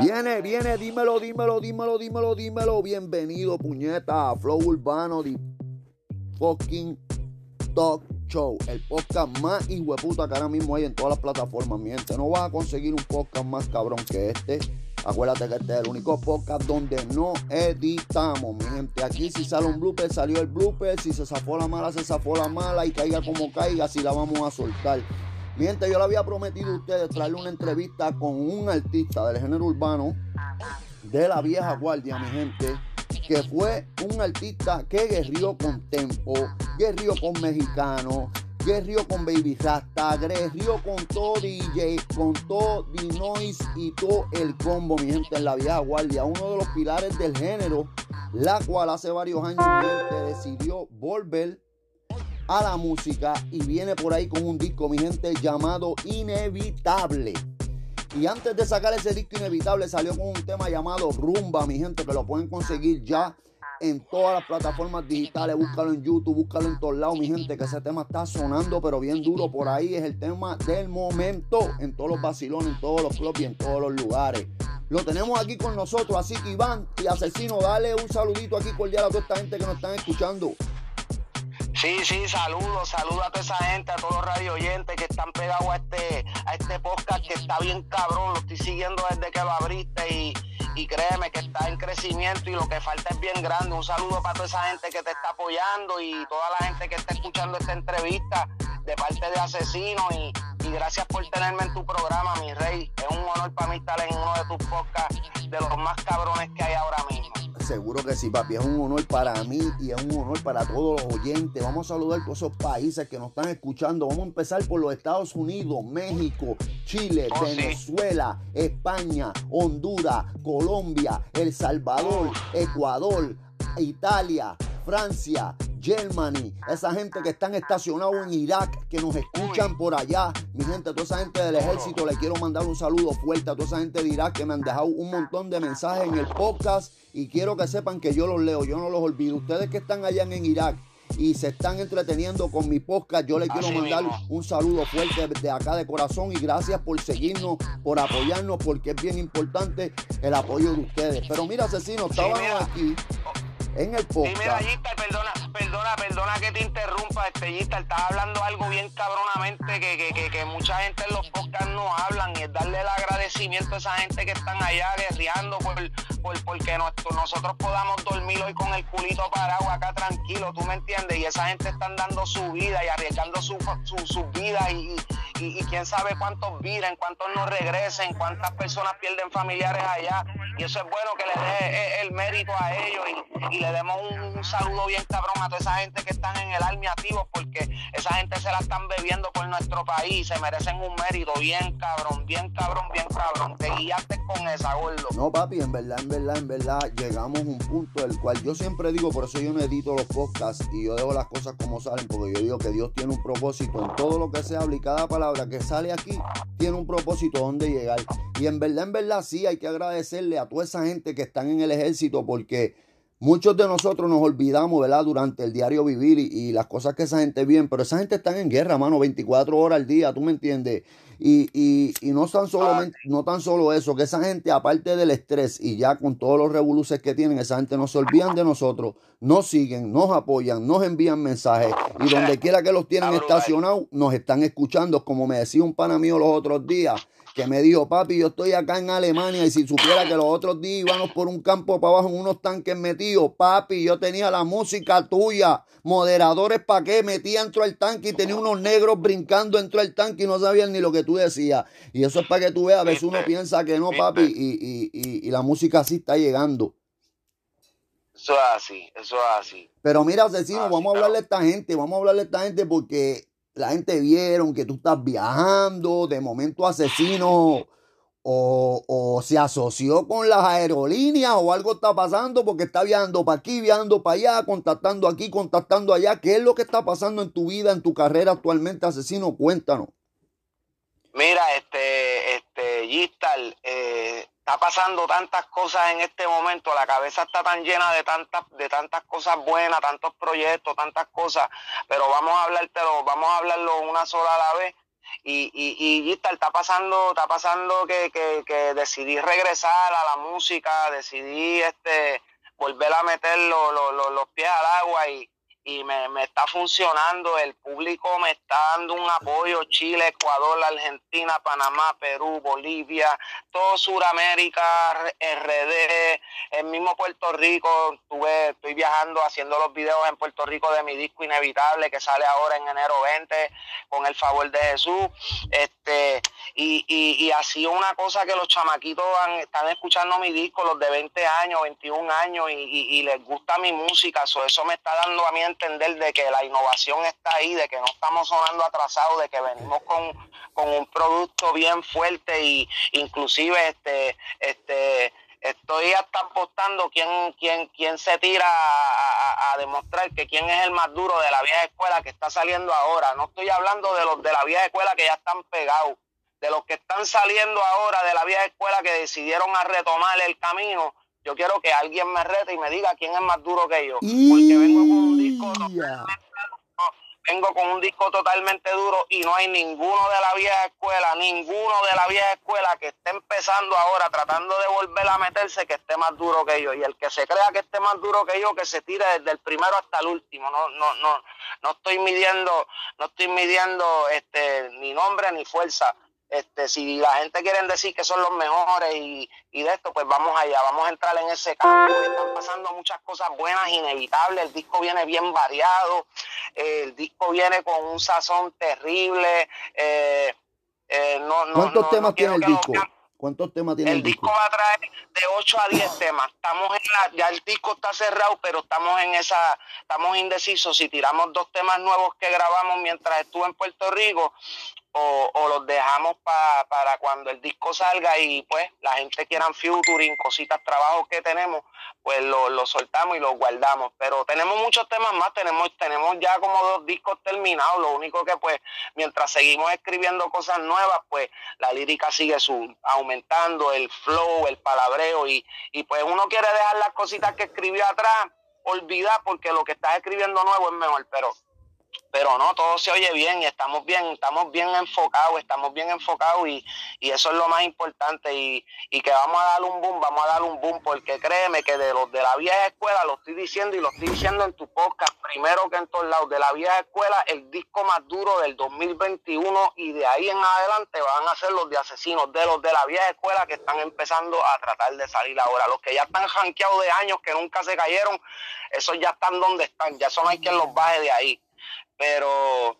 Viene, viene, dímelo, dímelo, dímelo, dímelo, dímelo. Bienvenido, puñeta, a Flow Urbano de fucking Talk Show. El podcast más hueputa que ahora mismo hay en todas las plataformas, mi gente. No vas a conseguir un podcast más cabrón que este. Acuérdate que este es el único podcast donde no editamos, mi gente. Aquí si sale un blooper, salió el blooper. Si se zafó la mala, se zafó la mala. Y caiga como caiga, si la vamos a soltar. Mi gente, yo le había prometido a ustedes traerle una entrevista con un artista del género urbano de la vieja guardia, mi gente, que fue un artista que guerrió con tempo, guerrió con mexicano, guerrió con Baby Rasta, guerrió con todo DJ, con todo D-Noise y todo el combo, mi gente, en la vieja guardia, uno de los pilares del género, la cual hace varios años mi gente decidió volver a la música y viene por ahí con un disco, mi gente, llamado Inevitable. Y antes de sacar ese disco Inevitable salió con un tema llamado Rumba, mi gente, que lo pueden conseguir ya en todas las plataformas digitales. Búscalo en YouTube, búscalo en todos lados, mi gente, que ese tema está sonando, pero bien duro por ahí. Es el tema del momento en todos los vacilones, en todos los clubs y en todos los lugares. Lo tenemos aquí con nosotros, así que Iván y Asesino, dale un saludito aquí cordial a toda esta gente que nos están escuchando. Sí, sí, saludos, saludos a toda esa gente, a todos los radio oyentes que están pegados a este, a este podcast que está bien cabrón, lo estoy siguiendo desde que lo abriste y, y créeme que está en crecimiento y lo que falta es bien grande. Un saludo para toda esa gente que te está apoyando y toda la gente que está escuchando esta entrevista de parte de Asesino y, y gracias por tenerme en tu programa, mi rey. Es un honor para mí estar en uno de tus podcasts de los más cabrones que hay ahora mismo. Seguro que sí, papi. Es un honor para mí y es un honor para todos los oyentes. Vamos a saludar por esos países que nos están escuchando. Vamos a empezar por los Estados Unidos, México, Chile, Oh, sí. Venezuela, España, Honduras, Colombia, El Salvador, Ecuador, Italia, Francia, Germany, esa gente que están estacionados en Irak, que nos escuchan por allá, mi gente, toda esa gente del ejército, le quiero mandar un saludo fuerte a toda esa gente de Irak que me han dejado un montón de mensajes en el podcast y quiero que sepan que yo los leo, yo no los olvido. Ustedes que están allá en Irak y se están entreteniendo con mi podcast, yo les quiero Así mandar mismo. un saludo fuerte de acá de corazón y gracias por seguirnos, por apoyarnos, porque es bien importante el apoyo de ustedes. Pero mira, asesino, estábamos aquí en el podcast. Gistar, perdona, perdona, perdona que te interrumpa, este Gistar, estaba hablando algo bien cabronamente que, que, que, mucha gente en los podcasts no hablan y es darle el agradecimiento a esa gente que están allá guerreando por, por porque nuestro- nosotros podamos dormir hoy con el culito parado acá tranquilo, tú me entiendes, y esa gente están dando su vida y arriesgando su, su, su vida y, y, quién sabe cuántos viren, cuántos no regresen, cuántas personas pierden familiares allá y eso es bueno que le dé el mérito a ellos y le demos un, un saludo bien cabrón a toda esa gente que están en el army activos porque esa gente se la están bebiendo por nuestro país, se merecen un mérito bien cabrón, bien cabrón, bien cabrón, te guiaste con esa gordo. No, papi, en verdad, en verdad, en verdad, llegamos a un punto el cual yo siempre digo, por eso yo no edito los podcasts y yo dejo las cosas como salen, porque yo digo que Dios tiene un propósito en todo lo que se habla y cada palabra que sale aquí tiene un propósito donde llegar. Y en verdad, en verdad, sí hay que agradecerle a toda esa gente que están en el ejército porque muchos de nosotros nos olvidamos, ¿verdad? Durante el diario vivir y, y las cosas que esa gente viene, pero esa gente está en guerra, mano, 24 horas al día, ¿tú me entiendes? Y, y, y no, tan solo, no tan solo eso, que esa gente, aparte del estrés y ya con todos los revoluces que tienen, esa gente no se olvidan de nosotros, nos siguen, nos apoyan, nos envían mensajes y donde quiera que los tienen estacionados, nos están escuchando. Como me decía un pana mío los otros días, que me dijo, papi, yo estoy acá en Alemania y si supiera que los otros días íbamos por un campo para abajo en unos tanques metidos, papi, yo tenía la música tuya, moderadores para qué, metía dentro del tanque y tenía unos negros brincando dentro del tanque y no sabían ni lo que tú decías. Y eso es para que tú veas, a veces uno ¿Viste? piensa que no, ¿Viste? papi, y, y, y, y la música así está llegando. Eso es así, eso es así. Pero mira, asesino, sí, vamos a claro. hablarle a esta gente, vamos a hablarle a esta gente porque la gente vieron que tú estás viajando, de momento asesino o, o se asoció con las aerolíneas o algo está pasando porque está viajando para aquí, viajando para allá, contactando aquí, contactando allá. ¿Qué es lo que está pasando en tu vida, en tu carrera actualmente, asesino? Cuéntanos. Mira, este, este, Gistar, eh, está pasando tantas cosas en este momento, la cabeza está tan llena de tantas, de tantas cosas buenas, tantos proyectos, tantas cosas, pero vamos a hablártelo, vamos a hablarlo una sola a la vez. y, y, y está pasando, está pasando que, que, que decidí regresar a la música, decidí este volver a meter los pies al agua y, y me, me, está funcionando, el público me está dando un apoyo, Chile, Ecuador, Argentina, Panamá, Perú, Bolivia, todo Sudamérica, RD, el mismo Puerto Rico, estuve, estoy viajando haciendo los videos en Puerto Rico de mi disco Inevitable que sale ahora en enero 20 con el favor de Jesús, este, y, y, y sido una cosa que los chamaquitos están escuchando mi disco, los de 20 años, 21 años, y, y les gusta mi música, eso me está dando a mí entender de que la innovación está ahí, de que no estamos sonando atrasados, de que venimos con, un producto bien fuerte y inclusive este este estoy hasta apostando quién, quién, quién se tira a, demostrar que quién es el más duro de la vieja escuela que está saliendo ahora. No estoy hablando de los de la vieja escuela que ya están pegados, de los que están saliendo ahora de la vieja escuela que decidieron a retomar el camino yo quiero que alguien me rete y me diga quién es más duro que yo. Porque vengo con un disco vengo con un disco totalmente duro y no hay ninguno de la vieja escuela, ninguno de la vieja escuela que esté empezando ahora tratando de volver a meterse que esté más duro que yo. Y el que se crea que esté más duro que yo, que se tire desde el primero hasta el último. No, no, no, no estoy midiendo, no estoy midiendo este ni nombre ni fuerza. Este, si la gente quiere decir que son los mejores y, y, de esto, pues vamos allá, vamos a entrar en ese cambio. Están pasando muchas cosas buenas, inevitables. El disco viene bien variado, el disco viene con un sazón terrible. Eh, eh, no, no, ¿Cuántos temas tiene el disco? ¿Cuántos temas tiene el, disco? El disco va a traer de 8 a 10 temas. Estamos en la, ya el disco está cerrado, pero estamos en esa, estamos indecisos si tiramos dos temas nuevos que grabamos mientras estuve en Puerto Rico o, o los dejamos para cuando el disco salga y pues la gente quieran featuring, cositas, trabajos que tenemos, pues lo, lo soltamos y los guardamos. Pero tenemos muchos temas más, tenemos, tenemos ya como dos discos terminados, lo único que pues mientras seguimos escribiendo cosas nuevas, pues la lírica sigue su, aumentando, el flow, el palabreo y, y pues uno quiere dejar las cositas que escribió atrás, olvidar porque lo que estás escribiendo nuevo es mejor, pero pero no, todo se oye bien y estamos bien, estamos bien enfocados, estamos bien enfocados y, y eso es lo más importante y, y, que vamos a dar un boom, vamos a dar un boom porque créeme que de los de la vieja escuela, lo estoy diciendo y lo estoy diciendo en tu podcast, primero que en todos lados, de la vieja escuela, el disco más duro del 2021 y de ahí en adelante van a ser los de asesinos, de los de la vieja escuela que están empezando a tratar de salir ahora, los que ya están janqueados de años, que nunca se cayeron, esos ya están donde están, ya son hay quien los baje de ahí pero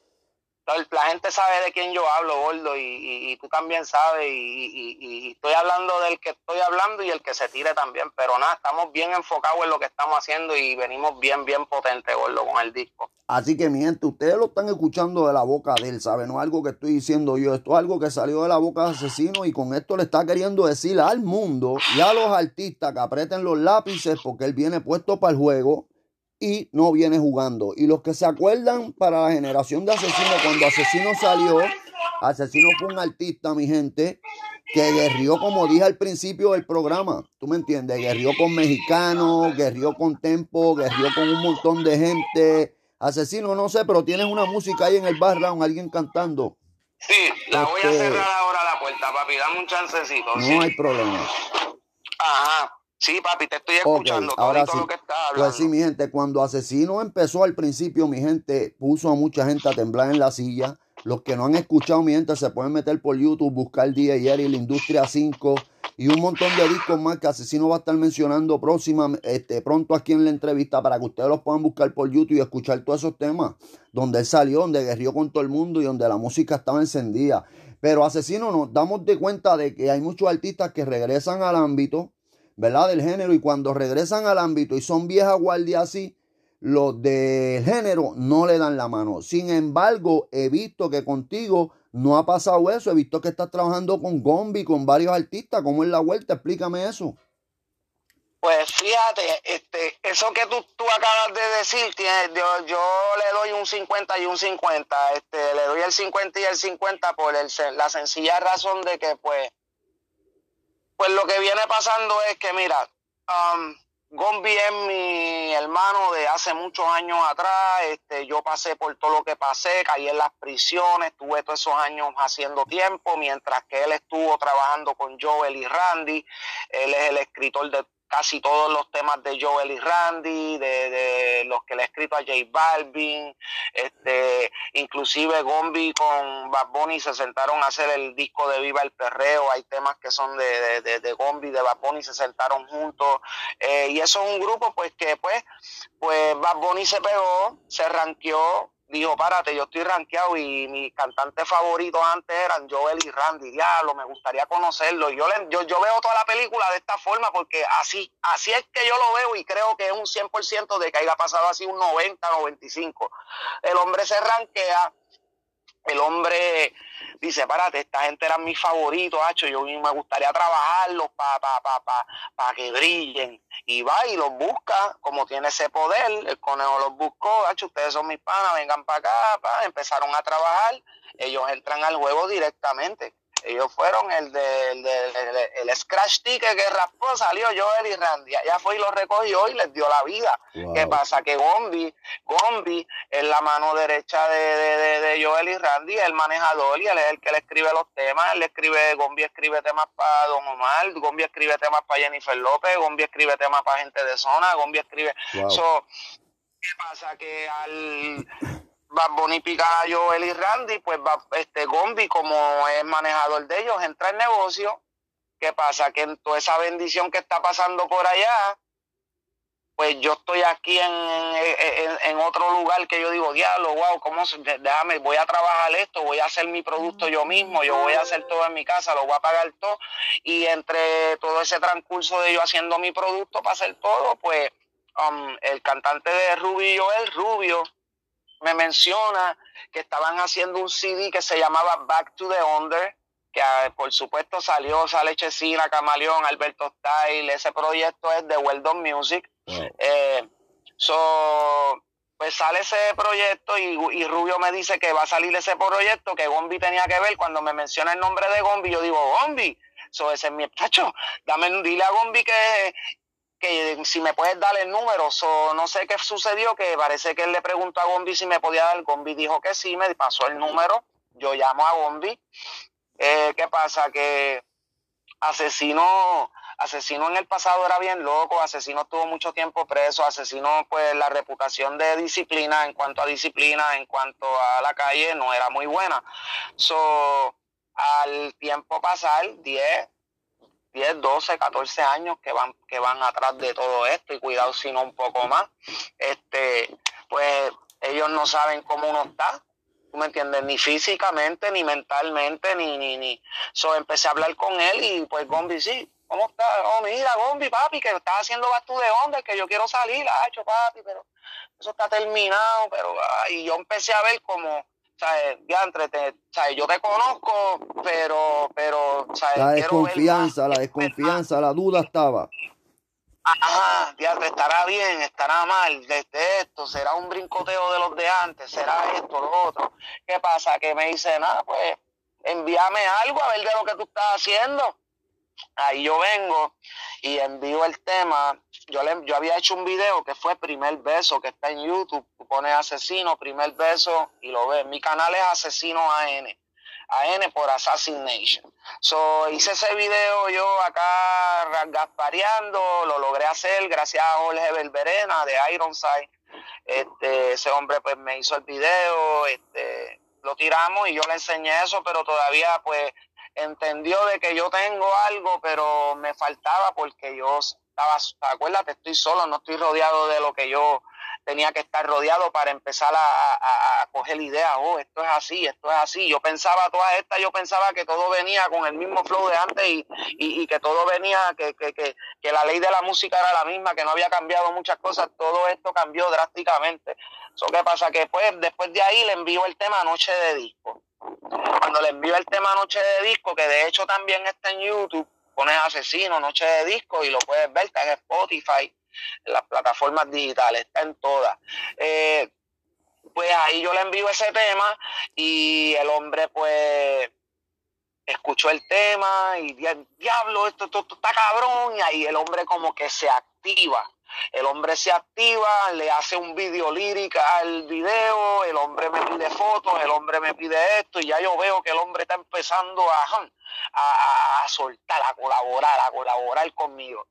la gente sabe de quién yo hablo, gordo, y, tú también sabes, y, estoy hablando del que estoy hablando y el que se tire también, pero nada, estamos bien enfocados en lo que estamos haciendo y venimos bien, bien potente, gordo, con el disco. Así que, mi gente, ustedes lo están escuchando de la boca de él, ¿saben? No es algo que estoy diciendo yo, esto es algo que salió de la boca de asesino y con esto le está queriendo decir al mundo y a los artistas que aprieten los lápices porque él viene puesto para el juego y no viene jugando. Y los que se acuerdan para la generación de Asesino, cuando Asesino salió, Asesino fue un artista, mi gente, que guerrió, como dije al principio del programa, tú me entiendes, guerrió con mexicanos, guerrió con tempo, guerrió con un montón de gente. Asesino, no sé, pero tienes una música ahí en el background, alguien cantando. Sí, la voy a cerrar ahora la puerta, papi, dame un chancecito. No hay problema. Ajá. Sí, papi, te estoy escuchando. ahora sí. Pues sí, mi gente, cuando Asesino empezó al principio, mi gente puso a mucha gente a temblar en la silla. Los que no han escuchado, mi gente, se pueden meter por YouTube, buscar DJ y la Industria 5 y un montón de discos más que Asesino va a estar mencionando próxima, este, pronto aquí en la entrevista para que ustedes los puedan buscar por YouTube y escuchar todos esos temas donde él salió, donde guerrió con todo el mundo y donde la música estaba encendida. Pero Asesino nos damos de cuenta de que hay muchos artistas que regresan al ámbito ¿verdad? Del género y cuando regresan al ámbito y son viejas guardias así, los del género no le dan la mano. Sin embargo, he visto que contigo no ha pasado eso. He visto que estás trabajando con Gombi, con varios artistas. ¿Cómo es la vuelta? Explícame eso. Pues fíjate, este, eso que tú, tú acabas de decir, yo, yo, le doy un 50 y un 50. Este, le doy el 50 y el 50 por el, la sencilla razón de que, pues, pues lo que viene pasando es que, mira, um, Gombi es mi hermano de hace muchos años atrás. Este, yo pasé por todo lo que pasé, caí en las prisiones, tuve todos esos años haciendo tiempo, mientras que él estuvo trabajando con Joel y Randy. Él es el escritor de casi todos los temas de Joel y Randy, de, los que le he escrito a J Balvin, este, inclusive Gombi con Bad Bunny se sentaron a hacer el disco de Viva el Perreo, hay temas que son de, de, de Gombi, de Bad Bunny, se sentaron juntos, eh, y eso es un grupo pues que pues, pues Bad Bunny se pegó, se ranqueó, dijo, párate, yo estoy rankeado y mis cantantes favoritos antes eran Joel y Randy, diablo, me gustaría conocerlo. Yo, yo, yo veo toda la película de esta forma porque así, así es que yo lo veo y creo que es un 100% de que haya pasado así un 90, 95. El hombre se rankea el hombre dice, párate, esta gente era mi favorito, hacho, yo me gustaría trabajarlos para pa, pa, pa, pa, que brillen. Y va y los busca, como tiene ese poder, el conejo los buscó, hacho, ustedes son mis panas, vengan para acá, pa, empezaron a trabajar, ellos entran al juego directamente. Ellos fueron el de, el, scratch ticket que raspó, salió Joel y Randy. Ya fue y lo recogió y les dio la vida. ¿Qué pasa? Que Gombi, Gombi es la mano derecha de, de, Joel y Randy, el manejador y él es el que le escribe los temas. Él escribe, Gombi escribe temas para Don Omar, Gombi escribe temas para Jennifer López, Gombi escribe temas para gente de zona, Gombi escribe. ¿Qué pasa? Que al Bad Bunny pica a Joel y Randy, pues va, este Gombi, como es manejador de ellos, entra en negocio. ¿Qué pasa? Que en toda esa bendición que está pasando por allá, pues yo estoy aquí en, en, otro lugar que yo digo, diablo, wow, ¿cómo déjame, voy a trabajar esto, voy a hacer mi producto yo mismo, yo voy a hacer todo en mi casa, lo voy a pagar todo. Y entre todo ese transcurso de yo haciendo mi producto para hacer todo, pues um, el cantante de Rubio, Joel, Rubio, me menciona que estaban haciendo un CD que se llamaba Back to the Under, que ah, por supuesto salió, sale Chesina, Camaleón, Alberto Style, ese proyecto es de Weldon Music. Eh, so, pues sale ese proyecto y, Rubio me dice que va a salir ese proyecto que Gombi tenía que ver. Cuando me menciona el nombre de Gombi, yo digo, Gombi, so, ese es mi tacho, dame, dile a Gombi que, que si me puedes dar el número, o no sé qué sucedió, que parece que él le preguntó a Gombi si me podía dar, Gombi dijo que sí, me pasó el número, yo llamo a Gombi, eh, ¿qué pasa? Que asesino, asesino en el pasado era bien loco, asesino tuvo mucho tiempo preso, asesino pues la reputación de disciplina en cuanto a disciplina, en cuanto a la calle no era muy buena. So, al tiempo pasar, 10, 10, 12, 14 años que van, que van atrás de todo esto y cuidado si no un poco más, este, pues ellos no saben cómo uno está, ¿tú me entiendes? Ni físicamente, ni mentalmente, ni, ni, ni. So, empecé a hablar con él y pues Gombi, sí, ¿cómo está? Oh, mira, Gombi, papi, que estás haciendo bastú de onda, que yo quiero salir, ha hecho papi, pero eso está terminado, pero, y yo empecé a ver como ¿sabes? Diantre, te, ¿sabes? Yo te conozco, pero, pero, ¿sabes? La desconfianza, la desconfianza, la duda estaba. Ajá, diantre, estará bien, estará mal, desde esto, será un brincoteo de los de antes, será esto, lo otro. ¿Qué pasa? Que me dice, nada, pues, envíame algo a ver de lo que tú estás haciendo. Ahí yo vengo y envío el tema. Yo, le, yo había hecho un video que fue Primer Beso, que está en YouTube. Tú pones Asesino, Primer Beso y lo ves. Mi canal es Asesino AN. AN por Assassination. So, hice ese video yo acá gaspareando, lo logré hacer gracias a Jorge Belverena de Ironside. Este, ese hombre pues me hizo el video, este, lo tiramos y yo le enseñé eso, pero todavía pues entendió de que yo tengo algo, pero me faltaba porque yo estaba, acuérdate, estoy solo, no estoy rodeado de lo que yo tenía que estar rodeado para empezar a, a, coger ideas, oh, esto es así, esto es así. Yo pensaba todas estas, yo pensaba que todo venía con el mismo flow de antes y, y, que todo venía, que, que, que, que, la ley de la música era la misma, que no había cambiado muchas cosas, todo esto cambió drásticamente. Eso qué pasa, que después, después de ahí le envío el tema Noche de Disco. Cuando le envío el tema Noche de Disco, que de hecho también está en YouTube, pones Asesino, Noche de Disco y lo puedes ver, está en Spotify, en las plataformas digitales, está en todas. Eh, pues ahí yo le envío ese tema y el hombre pues escuchó el tema y diablo, esto, esto, está cabrón y ahí el hombre como que se activa el hombre se activa, le hace un video lírica al video, el hombre me pide fotos, el hombre me pide esto, y ya yo veo que el hombre está empezando a, a, soltar, a colaborar, a colaborar conmigo.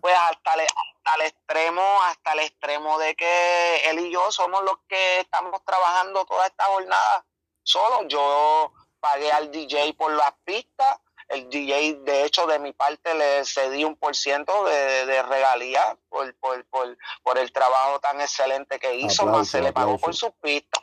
Pues hasta el, hasta el extremo, hasta el extremo de que él y yo somos los que estamos trabajando toda esta jornada solo. Yo pagué al DJ por las pistas el DJ, de hecho, de mi parte le cedí un por ciento de, de regalía por, por, por, por, el trabajo tan excelente que hizo, más se le pagó por sus pistas.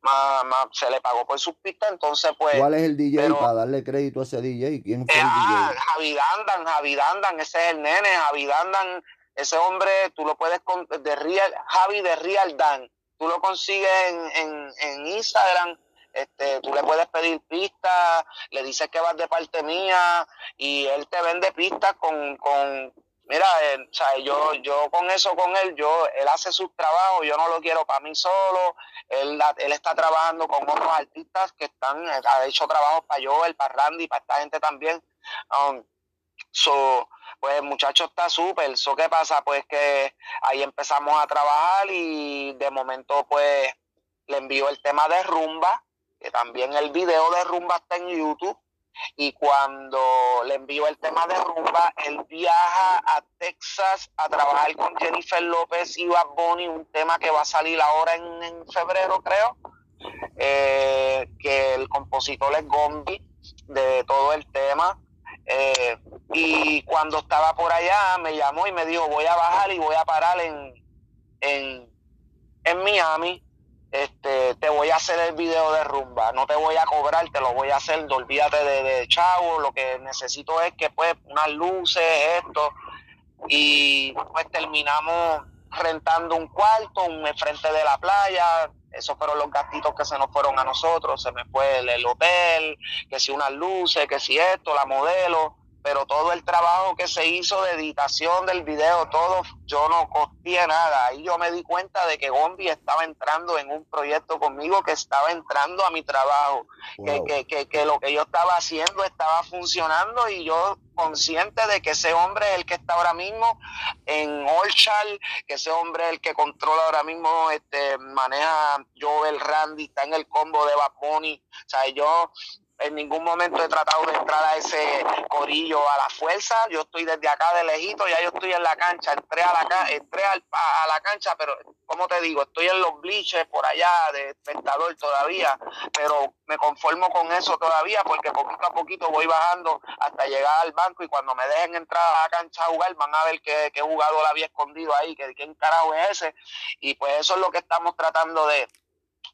Más, más, se le pagó por sus pistas, entonces pues... ¿Cuál es el DJ para darle crédito a ese DJ? ¿Quién fue el ah, DJ? Javi Dandan, Javi Dandan, ese es el nene, Javi Dandan, ese hombre, tú lo puedes, de Real, Javi de Real Dan, tú lo consigues en, en, en Instagram, este, tú le puedes pedir pistas, le dices que vas de parte mía y él te vende pistas con, con mira, eh, o sea, yo, yo con eso con él, yo, él hace sus trabajos, yo no lo quiero para mí solo, él, él está trabajando con otros artistas que están, ha hecho trabajos para Joel, para Randy, para esta gente también. Um, so, pues el muchacho está súper, so, ¿qué pasa? Pues que ahí empezamos a trabajar y de momento pues le envío el tema de rumba, que también el video de Rumba está en YouTube. Y cuando le envío el tema de Rumba, él viaja a Texas a trabajar con Jennifer López y Bad Bunny, un tema que va a salir ahora en, febrero, creo. Eh, que el compositor es Gombi de todo el tema. Eh, y cuando estaba por allá me llamó y me dijo voy a bajar y voy a parar en, en, en Miami este, te voy a hacer el video de rumba, no te voy a cobrar, te lo voy a hacer, olvídate de, de chavo, lo que necesito es que pues unas luces, esto, y pues terminamos rentando un cuarto, un frente de la playa, esos fueron los gastitos que se nos fueron a nosotros, se me fue el hotel, que si unas luces, que si esto, la modelo, pero todo el trabajo que se hizo de editación del video, todo, yo no costé nada. Ahí yo me di cuenta de que Gombi estaba entrando en un proyecto conmigo, que estaba entrando a mi trabajo, que, que, que, que, lo que yo estaba haciendo estaba funcionando y yo consciente de que ese hombre es el que está ahora mismo en Orchard, que ese hombre es el que controla ahora mismo, este, maneja Joel Randy, está en el combo de Bad Bunny. O sea, yo en ningún momento he tratado de entrar a ese corillo a la fuerza. Yo estoy desde acá de lejito, ya yo estoy en la cancha, entré a la entré al, a la cancha, pero como te digo, estoy en los bleachers por allá de espectador todavía, pero me conformo con eso todavía porque poquito a poquito voy bajando hasta llegar al banco y cuando me dejen entrar a la cancha a jugar van a ver qué, qué jugador había escondido ahí, que quién carajo es ese. Y pues eso es lo que estamos tratando de,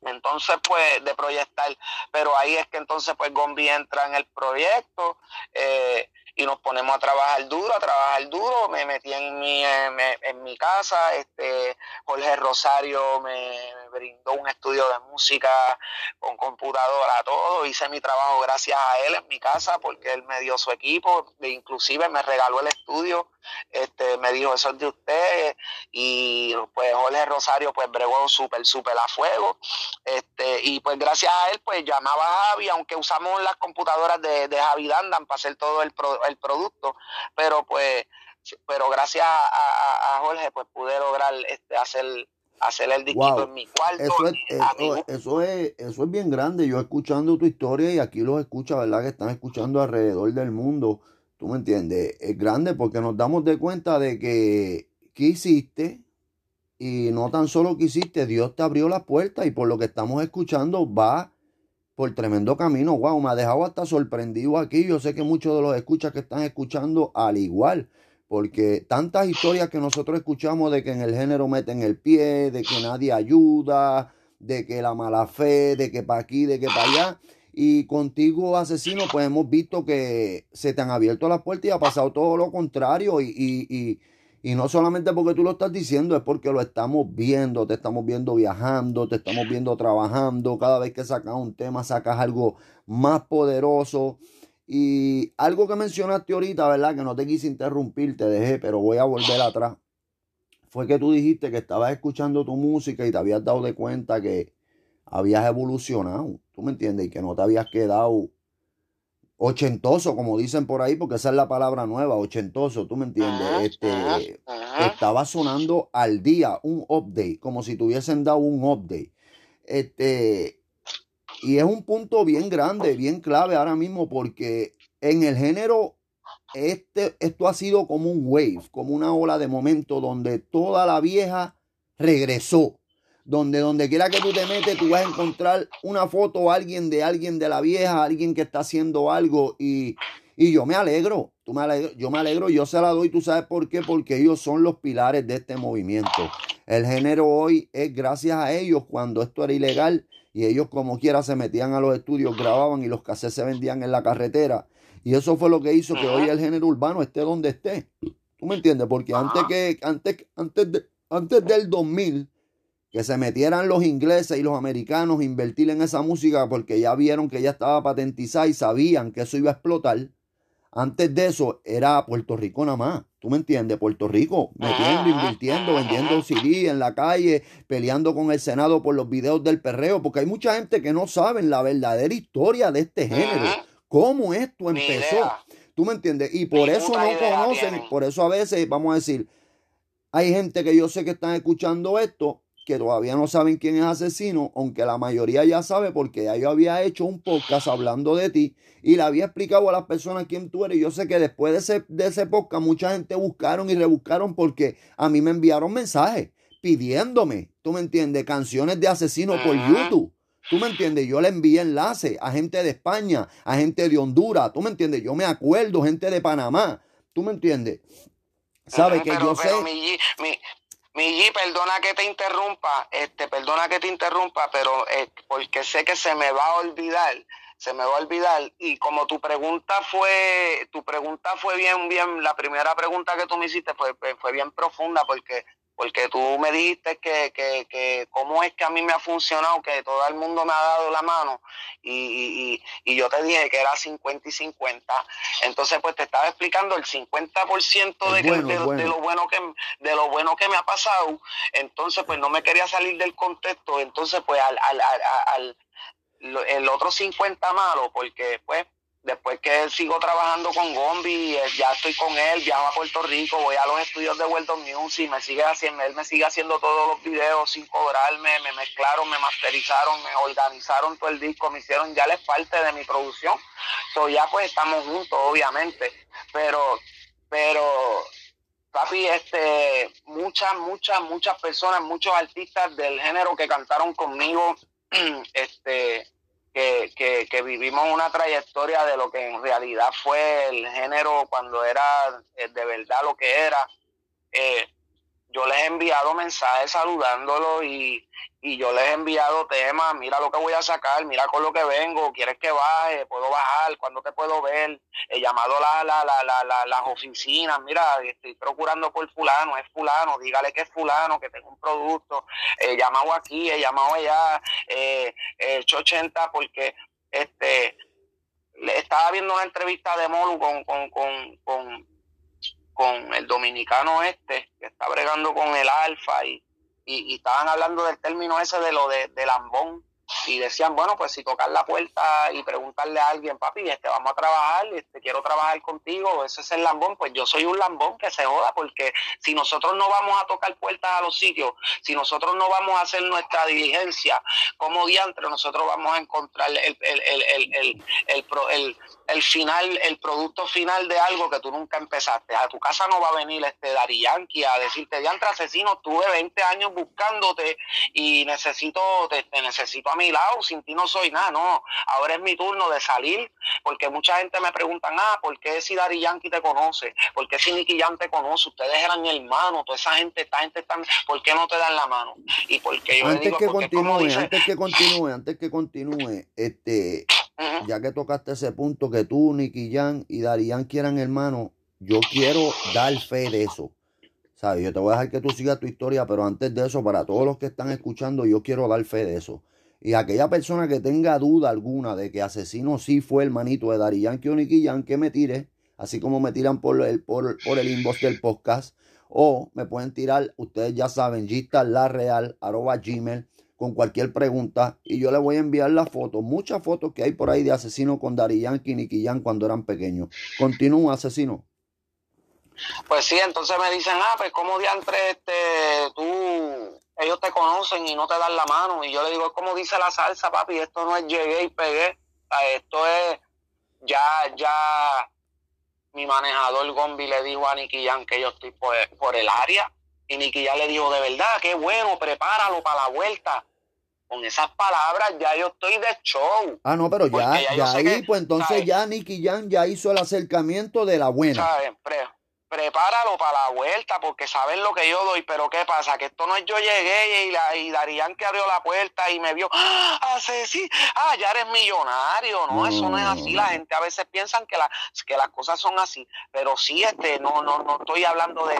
entonces, pues, de proyectar. Pero ahí es que entonces, pues, Gombi entra en el proyecto. Eh, y nos ponemos a trabajar duro, a trabajar duro. Me metí en mi, en, mi casa, este Jorge Rosario me, brindó un estudio de música con computadora, todo. Hice mi trabajo gracias a él en mi casa porque él me dio su equipo, e inclusive me regaló el estudio, este me dijo eso es de usted y pues Jorge Rosario pues bregó súper, súper a fuego. Este, y pues gracias a él pues llamaba a Javi, aunque usamos las computadoras de, de Javi Dandan para hacer todo el, pro, el producto, pero pues, pero gracias a, Jorge pues pude lograr este, hacer hacer el disquito en mi cuarto. Eso es, eso, es, eso es bien grande. Yo escuchando tu historia y aquí los escucha, ¿verdad? Que están escuchando alrededor del mundo. ¿Tú me entiendes? Es grande porque nos damos de cuenta de que, que hiciste y no tan solo que hiciste, Dios te abrió la puerta y por lo que estamos escuchando va por tremendo camino. Wow, me ha dejado hasta sorprendido aquí. Yo sé que muchos de los escuchas que están escuchando al igual, porque tantas historias que nosotros escuchamos de que en el género meten el pie, de que nadie ayuda, de que la mala fe, de que para aquí, de que para allá. Y contigo, asesino, pues hemos visto que se te han abierto las puertas y ha pasado todo lo contrario. y, y y no solamente porque tú lo estás diciendo, es porque lo estamos viendo, te estamos viendo viajando, te estamos viendo trabajando, cada vez que sacas un tema sacas algo más poderoso. Y algo que mencionaste ahorita, ¿verdad? Que no te quise interrumpir, te dejé, pero voy a volver atrás. Fue que tú dijiste que estabas escuchando tu música y te habías dado de cuenta que habías evolucionado, ¿tú me entiendes? Y que no te habías quedado ochentoso, como dicen por ahí, porque esa es la palabra nueva, ochentoso, ¿tú me entiendes? este, estaba sonando al día un update, como si tuviesen dado un update. Este, y es un punto bien grande, bien clave ahora mismo, porque en el género, este, esto ha sido como un wave, como una ola de momento donde toda la vieja regresó donde donde quiera que tú te metes, tú vas a encontrar una foto o alguien de alguien de la vieja, alguien que está haciendo algo y, yo me alegro, tú me alegro, yo me alegro, yo se la doy, tú sabes por qué, porque ellos son los pilares de este movimiento. El género hoy es gracias a ellos cuando esto era ilegal y ellos como quiera se metían a los estudios, grababan y los cassettes se vendían en la carretera. Y eso fue lo que hizo que hoy el género urbano esté donde esté. ¿Tú me entiendes? Porque antes que antes antes de, antes del 2000 que se metieran los ingleses y los americanos a invertir en esa música porque ya vieron que ya estaba patentizada y sabían que eso iba a explotar. Antes de eso era Puerto Rico nada más. ¿Tú me entiendes? Puerto Rico metiendo, invirtiendo, vendiendo CD en la calle, peleando con el Senado por los videos del perreo, porque hay mucha gente que no sabe la verdadera historia de este género, cómo esto empezó. ¿Tú me entiendes? Y por eso no conocen, por eso a veces, vamos a decir, hay gente que yo sé que están escuchando esto que todavía no saben quién es asesino, aunque la mayoría ya sabe porque ya yo había hecho un podcast hablando de ti y le había explicado a las personas quién tú eres. Yo sé que después de ese, de ese podcast mucha gente buscaron y rebuscaron porque a mí me enviaron mensajes pidiéndome, tú me entiendes, canciones de asesino por YouTube. ¿Tú me entiendes? Yo le envié enlace a gente de España, a gente de Honduras. ¿Tú me entiendes? Yo me acuerdo, gente de Panamá. ¿Tú me entiendes? ¿Sabes que yo sé? Migi, perdona que te interrumpa, este, perdona que te interrumpa, pero eh, porque sé que se me va a olvidar, se me va a olvidar. Y como tu pregunta fue, tu pregunta fue bien, bien, la primera pregunta que tú me hiciste fue, fue bien profunda, porque porque tú me dijiste que, que, que cómo es que a mí me ha funcionado, que todo el mundo me ha dado la mano y, y, yo te dije que era 50 y 50. Entonces, pues te estaba explicando el 50% de, de, de, lo bueno que de lo bueno que me ha pasado. Entonces, pues no me quería salir del contexto. Entonces, pues al, al, al, al el otro 50 malo, porque pues Después que sigo trabajando con Gombi, eh, ya estoy con él, viajo a Puerto Rico, voy a los estudios de World of Music, me sigue haciendo, él me sigue haciendo todos los videos sin cobrarme, me mezclaron, me masterizaron, me organizaron todo el disco, me hicieron ya les parte de mi producción. So ya pues estamos juntos, obviamente. Pero, pero, papi, este, muchas, muchas, muchas personas, muchos artistas del género que cantaron conmigo, este, que, que, vivimos una trayectoria de lo que en realidad fue el género cuando era eh, de verdad lo que era. Eh, yo les he enviado mensajes saludándolo y, y yo les he enviado temas, mira lo que voy a sacar, mira con lo que vengo, quieres que baje, puedo bajar, cuando te puedo ver, he llamado a la, la, la, la, las oficinas, mira, estoy procurando por fulano, es fulano, dígale que es fulano, que tengo un producto, he llamado aquí, he llamado allá, eh, he hecho 80 porque este estaba viendo una entrevista de Molu con, con, con, con, con el dominicano este, que está bregando con el alfa y y, estaban hablando del término ese de lo de, de lambón. Y decían, bueno, pues si tocar la puerta y preguntarle a alguien, papi, este, vamos a trabajar, este, quiero trabajar contigo, ese es el lambón, pues yo soy un lambón que se joda, porque si nosotros no vamos a tocar puertas a los sitios, si nosotros no vamos a hacer nuestra diligencia, como diantre, nosotros vamos a encontrar el, el, el, el, el, el final, el producto final de algo que tú nunca empezaste. A tu casa no va a venir este Dari Yankee a decirte, diantre asesino, tuve 20 años buscándote y necesito, te, te necesito a mi lado, sin ti no soy nada, no, ahora es mi turno de salir, porque mucha gente me pregunta, ah, ¿por qué si Dari Yankee te conoce? ¿Por qué si Nicky Jan te conoce? Ustedes eran hermanos, toda esa gente, esta gente está, ¿por qué no te dan la mano? Y porque yo antes digo, que continúe, antes que continúe, antes que continúe, este, ya que tocaste ese punto que tú, Nicky Jan y Dari Yankee eran hermanos, yo quiero dar fe de eso. ¿Sabes? Yo te voy a dejar que tú sigas tu historia, pero antes de eso, para todos los que están escuchando, yo quiero dar fe de eso. Y aquella persona que tenga duda alguna de que Asesino sí fue el manito de Dari Yankee o Nicky Yan, que me tire, así como me tiran por el, por, por el inbox del podcast, o me pueden tirar, ustedes ya saben, Gista La Real, arroba gmail, con cualquier pregunta y yo le voy a enviar las fotos, muchas fotos que hay por ahí de asesinos con Dari Yankee y Nicky Jan cuando eran pequeños. Continúa, asesino. Pues sí, entonces me dicen, ah, pues como diantre, este, tú, ellos te conocen y no te dan la mano. Y yo le digo, es como dice la salsa, papi, esto no es llegué y pegué. Esto es, ya, ya, mi manejador Gombi le dijo a Nicky Jan que yo estoy por, el área. Y Nicky le dijo, de verdad, qué bueno, prepáralo para la vuelta con esas palabras ya yo estoy de show. Ah, no, pero ya, ya, ahí, pues entonces ya Nicky Jan ya hizo el acercamiento de la buena prepáralo para la vuelta porque saben lo que yo doy, pero ¿qué pasa? Que esto no es yo llegué y, la, y Darían que abrió la puerta y me vio, ah, sí, ah, ya eres millonario, no, eso no es así, la gente a veces piensan que, la, que las cosas son así, pero sí, este, no, no, no estoy hablando de,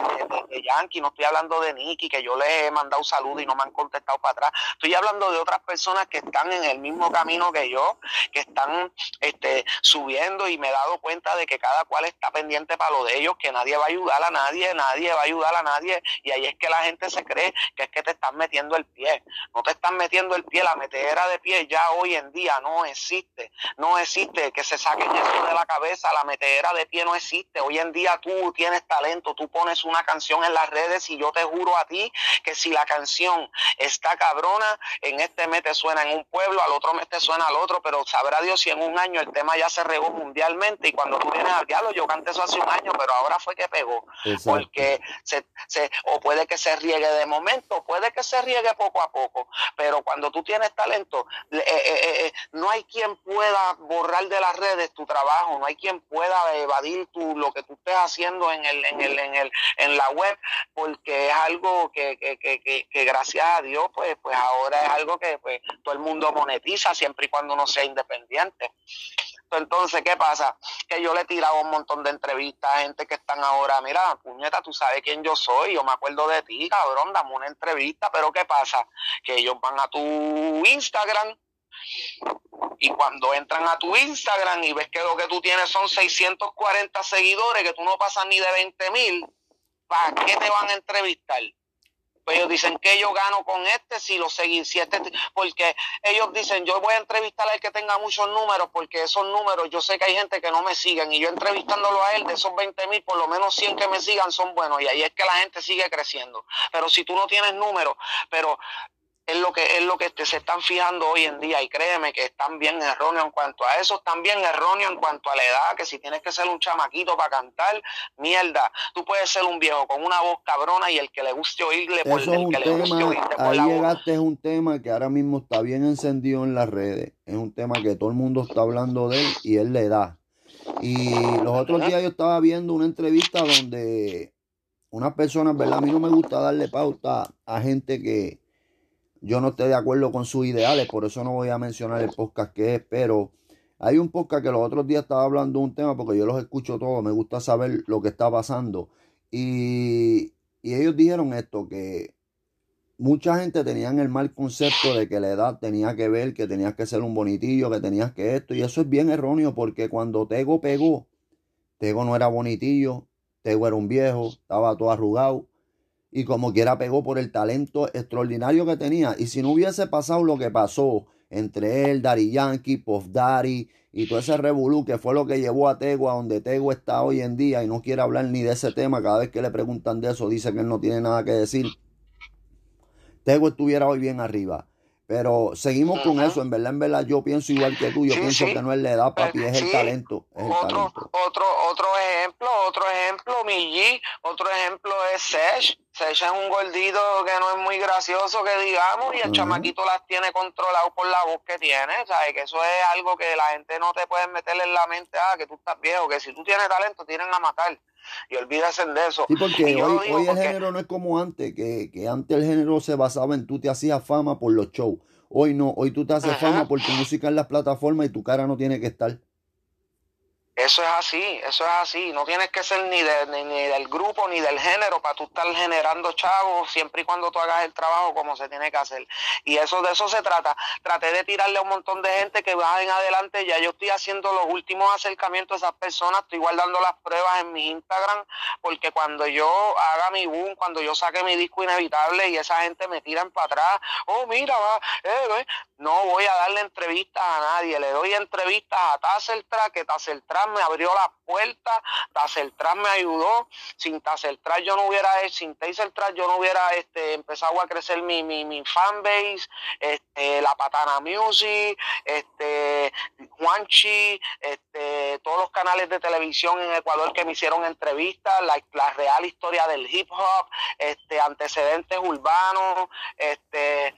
de, Yankee, no estoy hablando de Nicky, que yo le he mandado saludos y no me han contestado para atrás, estoy hablando de otras personas que están en el mismo camino que yo, que están este, subiendo y me he dado cuenta de que cada cual está pendiente para lo de ellos, que nadie va a ayudar a nadie, nadie va a ayudar a nadie. Y ahí es que la gente se cree que es que te están metiendo el pie. No te están metiendo el pie, la metedera de pie ya hoy en día no existe. No existe que se saquen eso de la cabeza, la metedera de pie no existe. Hoy en día tú tienes talento, tú pones una canción en las redes y yo te juro a ti que si la canción está cabrona, en este mes te suena en un pueblo, al otro mes te suena al otro, pero sabrá Dios si en un año el tema ya se regó mundialmente y cuando tú vienes al diálogo, yo canté eso hace un año, pero ahora fue que pegó. Porque se, se, o puede que se riegue de momento, puede que se riegue poco a poco, pero cuando tú tienes talento, eh, eh, eh, no hay quien pueda borrar de las redes tu trabajo, no hay quien pueda evadir tu, lo que tú estés haciendo en, el, en, el, en, el, en la web, porque es algo que, que, que, que, gracias a Dios, pues, pues ahora es algo que pues, todo el mundo monetiza siempre y cuando uno sea independiente. Entonces, ¿qué pasa? Que yo le he tirado un montón de entrevistas a gente que están ahora, mira, puñeta, tú sabes quién yo soy, yo me acuerdo de ti, cabrón, dame una entrevista, pero ¿qué pasa? Que ellos van a tu Instagram y cuando entran a tu Instagram y ves que lo que tú tienes son 640 seguidores, que tú no pasas ni de 20 mil, ¿para qué te van a entrevistar? Pues ellos dicen que yo gano con este si lo seguí, si este, porque ellos dicen yo voy a entrevistar al que tenga muchos números, porque esos números yo sé que hay gente que no me sigan y yo entrevistándolo a él de esos 20 mil, por lo menos 100 que me sigan son buenos y ahí es que la gente sigue creciendo. Pero si tú no tienes números, pero es lo que es lo que se están fijando hoy en día. Y créeme que están bien erróneos en cuanto a eso, están bien erróneos en cuanto a la edad, que si tienes que ser un chamaquito para cantar, mierda, tú puedes ser un viejo con una voz cabrona y el que le guste oírle por eso el que le guste oírle por ahí llegaste es un tema que ahora mismo está bien encendido en las redes, es un tema que todo el mundo está hablando de él y él le da. Y los otros días yo estaba viendo una entrevista donde unas personas, ¿verdad? A mí no me gusta darle pauta a gente que yo no estoy de acuerdo con sus ideales, por eso no voy a mencionar el podcast que es, pero hay un podcast que los otros días estaba hablando de un tema, porque yo los escucho todos, me gusta saber lo que está pasando. Y, y ellos dijeron esto, que mucha gente tenían el mal concepto de que la edad tenía que ver, que tenías que ser un bonitillo, que tenías que esto, y eso es bien erróneo, porque cuando Tego pegó, Tego no era bonitillo, Tego era un viejo, estaba todo arrugado, y como quiera pegó por el talento extraordinario que tenía. Y si no hubiese pasado lo que pasó entre él, Dari Yankee, Puff Daddy y todo ese revolú que fue lo que llevó a Tego a donde Tego está hoy en día y no quiere hablar ni de ese tema, cada vez que le preguntan de eso dice que él no tiene nada que decir. Tego estuviera hoy bien arriba. Pero seguimos con eso, en verdad, en verdad, yo pienso igual que tú, yo pienso que no es la edad, papi, es el talento. otro, otro, otro ejemplo, otro ejemplo, mi otro ejemplo es Sesh. Sesh es un gordito que no es muy gracioso, que digamos, y el chamaquito las tiene controlado por la voz que tiene, ¿sabes? Que eso es algo que la gente no te puede meterle en la mente, ah, que tú estás viejo, que si tú tienes talento, tienen a matar y olvídese de eso. Sí, porque hoy, hoy el género no es como antes, que, que, antes el género se basaba en tú te hacías fama por los shows. Hoy no, hoy tú te haces fama por tu música en las plataformas y tu cara no tiene que estar. Eso es así, eso es así. No tienes que ser ni, de, ni, del grupo ni del género para tú estar generando chavos siempre y cuando tú hagas el trabajo como se tiene que hacer. Y eso de eso se trata. Traté de tirarle a un montón de gente que va en adelante. Ya yo estoy haciendo los últimos acercamientos a esas personas. Estoy guardando las pruebas en mi Instagram porque cuando yo haga mi boom, cuando yo saque mi disco inevitable y esa gente me tiran para atrás, oh mira, va, eh, no voy a darle entrevistas a nadie. Le doy entrevistas a Tasseltra, que Tasseltra me abrió la puerta, Tasertras me ayudó, sin Tasertras yo no hubiera, sin Tasertras yo no hubiera este, empezado a crecer mi, mi, mi fanbase, este, La Patana Music, este, Juanchi, este, todos los canales de televisión en Ecuador que me hicieron entrevistas, la, la real historia del hip hop, este, antecedentes urbanos, este,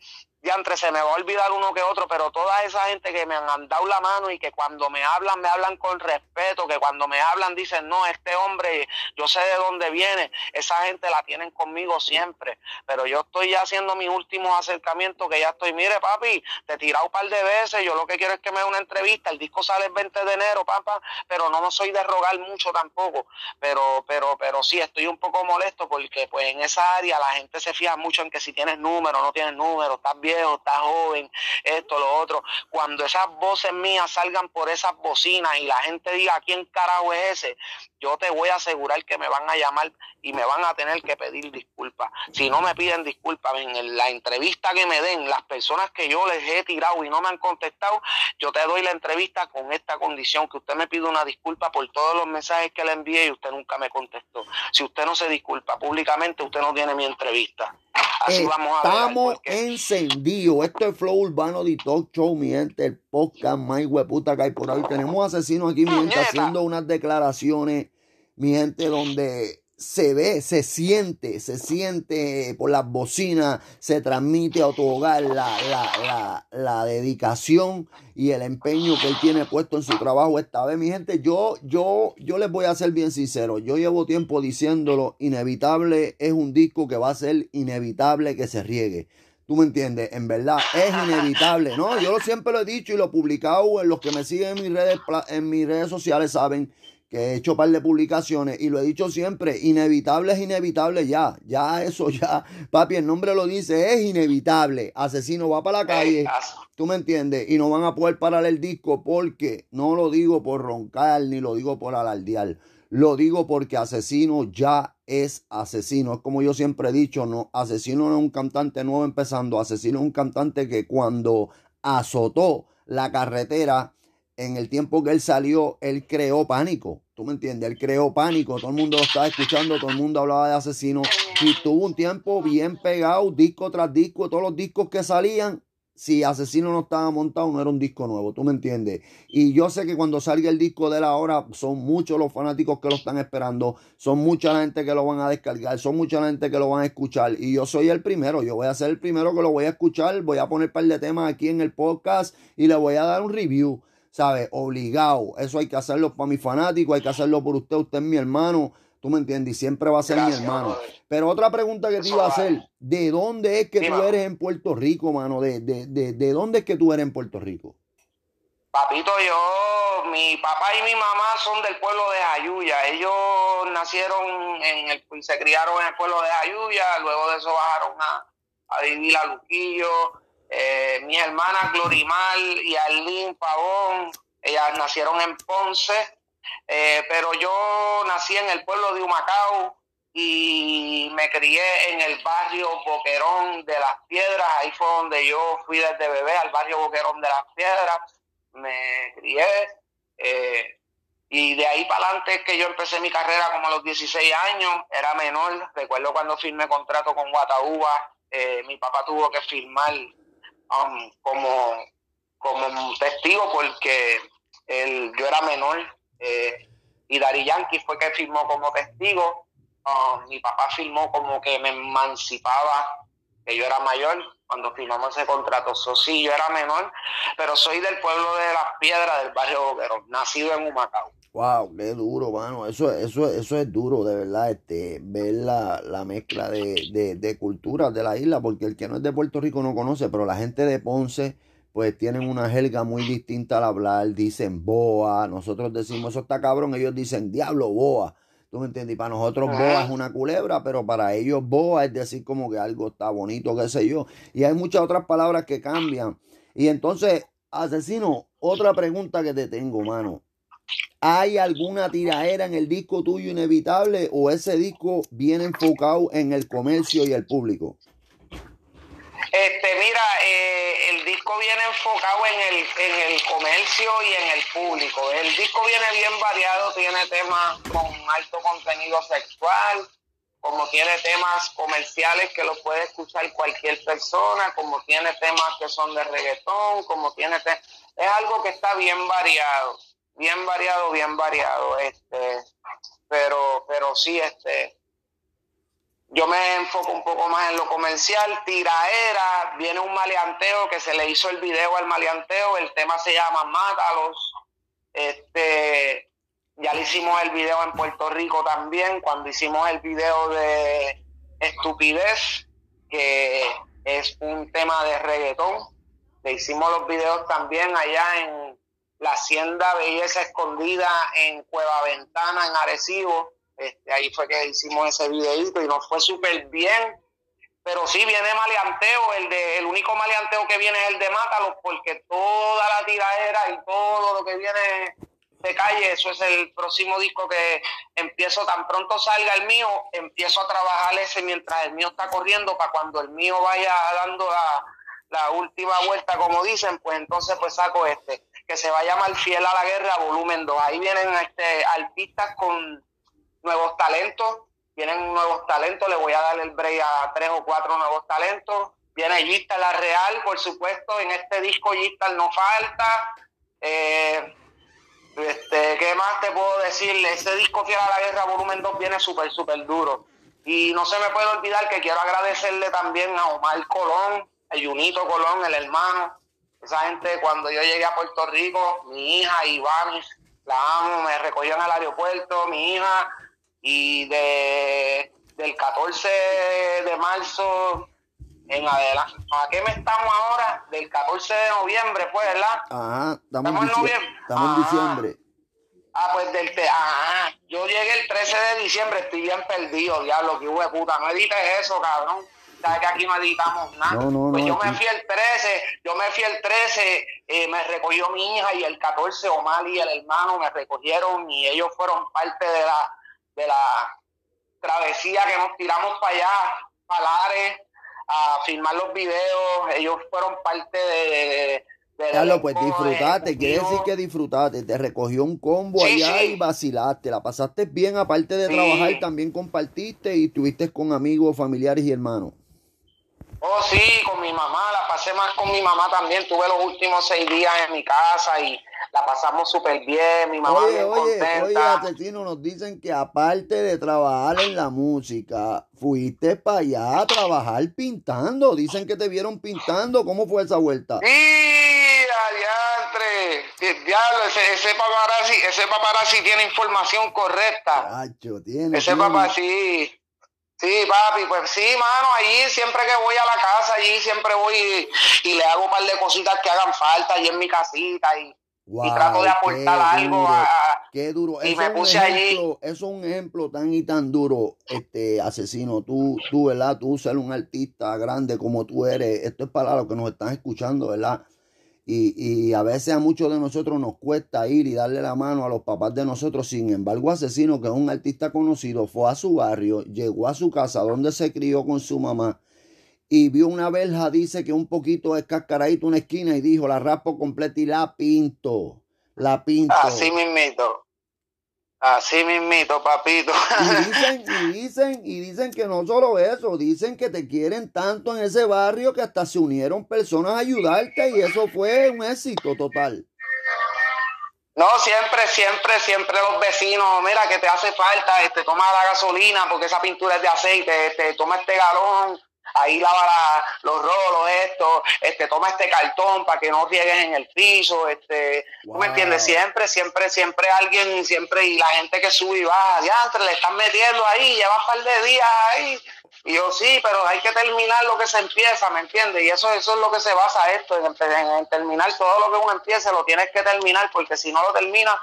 entre se me va a olvidar uno que otro, pero toda esa gente que me han dado la mano y que cuando me hablan, me hablan con respeto, que cuando me hablan dicen, no, este hombre, yo sé de dónde viene, esa gente la tienen conmigo siempre, pero yo estoy ya haciendo mis últimos acercamientos, que ya estoy, mire papi, te he tirado un par de veces, yo lo que quiero es que me dé una entrevista, el disco sale el 20 de enero, papá, pero no me soy de rogar mucho tampoco, pero, pero, pero sí, estoy un poco molesto porque pues en esa área la gente se fija mucho en que si tienes número, no tienes número, estás bien viejo, estás joven, esto, lo otro. Cuando esas voces mías salgan por esas bocinas y la gente diga quién carajo es ese, yo te voy a asegurar que me van a llamar y me van a tener que pedir disculpas. Si no me piden disculpas en la entrevista que me den, las personas que yo les he tirado y no me han contestado, yo te doy la entrevista con esta condición, que usted me pide una disculpa por todos los mensajes que le envié y usted nunca me contestó. Si usted no se disculpa públicamente, usted no tiene mi entrevista. Así vamos a Estamos encendidos. Esto es Flow Urbano de Talk Show, mi gente, el podcast más hueputa que hay por ahí. Tenemos asesinos aquí, mi gente, haciendo unas declaraciones, mi gente, donde se ve, se siente, se siente por las bocinas, se transmite a tu hogar la, la, la, dedicación y el empeño que él tiene puesto en su trabajo esta vez. Mi gente, yo, yo, yo les voy a ser bien sincero. Yo llevo tiempo diciéndolo, inevitable es un disco que va a ser inevitable que se riegue. ¿Tú me entiendes? En verdad, es inevitable, ¿no? Yo siempre lo he dicho y lo he publicado en los que me siguen en mis redes, en mis redes sociales, saben que he hecho un par de publicaciones y lo he dicho siempre, inevitable es inevitable ya, ya eso ya, papi, el nombre lo dice, es inevitable, asesino va para la calle, tú me entiendes, y no van a poder parar el disco porque no lo digo por roncar ni lo digo por alardear, lo digo porque asesino ya es asesino, es como yo siempre he dicho, no, asesino no es un cantante nuevo empezando, asesino es un cantante que cuando azotó la carretera, en el tiempo que él salió, él creó pánico. ¿Tú me entiendes? Él creó pánico. Todo el mundo lo estaba escuchando, todo el mundo hablaba de asesino. Y tuvo un tiempo bien pegado, disco tras disco, todos los discos que salían. Si Asesino no estaba montado, no era un disco nuevo, ¿tú me entiendes? Y yo sé que cuando salga el disco de la hora, son muchos los fanáticos que lo están esperando, son mucha la gente que lo van a descargar, son mucha la gente que lo van a escuchar. Y yo soy el primero, yo voy a ser el primero que lo voy a escuchar, voy a poner un par de temas aquí en el podcast y le voy a dar un review. ¿Sabes? Obligado. Eso hay que hacerlo para mi fanático, hay que hacerlo por usted, usted es mi hermano, tú me entiendes, y siempre va a ser mi hermano. Pero otra pregunta que te iba a hacer, ¿de dónde es que tú eres en Puerto Rico, mano? ¿De, de, de, de dónde es que tú eres en Puerto Rico? Papito, yo, mi papá y mi mamá son del pueblo de Jayuya. Ellos nacieron en el, y se criaron en el pueblo de Jayuya, luego de eso bajaron a, a vivir a Luquillo, eh, mis hermanas Glorimal y Arlene Pavón, ellas nacieron en Ponce, eh, pero yo nací en el pueblo de Humacao y me crié en el barrio Boquerón de las Piedras, ahí fue donde yo fui desde bebé al barrio Boquerón de las Piedras, me crié. Eh, y de ahí para adelante que yo empecé mi carrera como a los 16 años, era menor. Recuerdo cuando firmé contrato con Guataúba, mi papá tuvo que firmar Um, como, como testigo porque el, yo era menor eh, y Dari Yankee fue que firmó como testigo. Um, mi papá firmó como que me emancipaba, que yo era mayor cuando firmamos ese contrato. So, sí, yo era menor, pero soy del pueblo de Las Piedras, del barrio Boquerón, nacido en Humacao. Wow, qué duro, mano. Eso, eso, eso es duro, de verdad, este, ver la, la mezcla de, de, de culturas de la isla, porque el que no es de Puerto Rico no conoce, pero la gente de Ponce, pues tienen una jerga muy distinta al hablar, dicen boa, nosotros decimos eso está cabrón, ellos dicen diablo boa. ¿Tú me entiendes? Y para nosotros boa es una culebra, pero para ellos boa es decir como que algo está bonito, qué sé yo. Y hay muchas otras palabras que cambian. Y entonces, asesino, otra pregunta que te tengo, mano. ¿Hay alguna tiraera en el disco tuyo inevitable o ese disco viene enfocado en el comercio y el público? Este, mira, eh, el disco viene enfocado en el, en el comercio y en el público. El disco viene bien variado, tiene temas con alto contenido sexual, como tiene temas comerciales que lo puede escuchar cualquier persona, como tiene temas que son de reggaetón, como tiene es algo que está bien variado bien variado, bien variado, este, pero, pero sí, este, yo me enfoco un poco más en lo comercial, tiraera, viene un maleanteo que se le hizo el video al maleanteo, el tema se llama Mátalos, este, ya le hicimos el video en Puerto Rico también, cuando hicimos el video de Estupidez, que es un tema de reggaetón, le hicimos los videos también allá en la Hacienda Belleza Escondida en Cueva Ventana, en Arecibo. Este, ahí fue que hicimos ese videito y nos fue súper bien. Pero sí viene maleanteo, el de, el único maleanteo que viene es el de Mátalos, porque toda la tiradera y todo lo que viene de calle, eso es el próximo disco que empiezo, tan pronto salga el mío, empiezo a trabajar ese mientras el mío está corriendo, para cuando el mío vaya dando la, la última vuelta, como dicen, pues entonces pues saco este que se va a llamar Fiel a la Guerra, volumen 2. Ahí vienen este, artistas con nuevos talentos, vienen nuevos talentos, le voy a dar el break a tres o cuatro nuevos talentos. Viene Gistal La Real, por supuesto, en este disco Gistal no falta. Eh, este, ¿Qué más te puedo decirle? Este disco Fiel a la Guerra, volumen 2, viene súper, súper duro. Y no se me puede olvidar que quiero agradecerle también a Omar Colón, a Junito Colón, el hermano, esa gente, cuando yo llegué a Puerto Rico, mi hija Iván, la amo, me recogió en el aeropuerto, mi hija, y de, del 14 de marzo en adelante. ¿A qué me estamos ahora? Del 14 de noviembre, fue, ¿verdad? Ajá, estamos, en noviembre. Estamos en diciembre. Ah, pues del te ajá, yo llegué el 13 de diciembre, estoy bien perdido, diablo, que huevo puta, no edites eso, cabrón sabes que aquí no editamos nada. pues yo me fui el 13, yo me fui el 13, eh, me recogió mi hija y el 14 Omar y el hermano me recogieron y ellos fueron parte de la, de la travesía que nos tiramos para allá, para Lares, a filmar los videos, ellos fueron parte de... Claro, pues disfrutaste, quiere decir que disfrutaste, te recogió un combo allá y vacilaste, la pasaste bien, aparte de trabajar, también compartiste y estuviste con amigos, familiares y hermanos. Oh, sí, con mi mamá, la pasé más con mi mamá también. Tuve los últimos seis días en mi casa y la pasamos súper bien. Mi mamá oye, bien oye, contenta. Oye, asesino, nos dicen que aparte de trabajar en la música, fuiste para allá a trabajar pintando. Dicen que te vieron pintando. ¿Cómo fue esa vuelta? Sí, adiantre. Diablo, ese, ese paparazzi, ese paparazzi tiene información correcta. Cacho, tiene. Ese paparazzi. Sí, papi, pues sí, mano, allí siempre que voy a la casa, allí siempre voy y, le hago un par de cositas que hagan falta allí en mi casita y, trato de aportar algo a, qué duro. Y eso me puse allí. Eso es un ejemplo tan y tan duro, este asesino. Tú, tú, ¿verdad? Tú ser un artista grande como tú eres. Esto es para los que nos están escuchando, ¿verdad? Y, y, a veces a muchos de nosotros nos cuesta ir y darle la mano a los papás de nosotros. Sin embargo, Asesino, que es un artista conocido, fue a su barrio, llegó a su casa donde se crió con su mamá y vio una verja, dice que un poquito escascaradito una esquina y dijo, la raspo completa y la pinto. La pinto. Así mismito. Así mismito, papito. Y dicen, y dicen, y dicen que no solo eso, dicen que te quieren tanto en ese barrio que hasta se unieron personas a ayudarte y eso fue un éxito total. No, siempre, siempre, siempre los vecinos, mira que te hace falta, este, toma la gasolina porque esa pintura es de aceite, este, toma este galón, ahí lava los rolos, esto, este, toma este cartón para que no riegues en el piso, este, me entiendes? Siempre, siempre, siempre alguien, siempre, y la gente que sube y baja, ya, le están metiendo ahí, lleva un par de días ahí, y yo sí, pero hay que terminar lo que se empieza, ¿me entiendes? Y eso, eso es lo que se basa esto, en, en, terminar todo lo que uno empiece, lo tienes que terminar, porque si no lo terminas,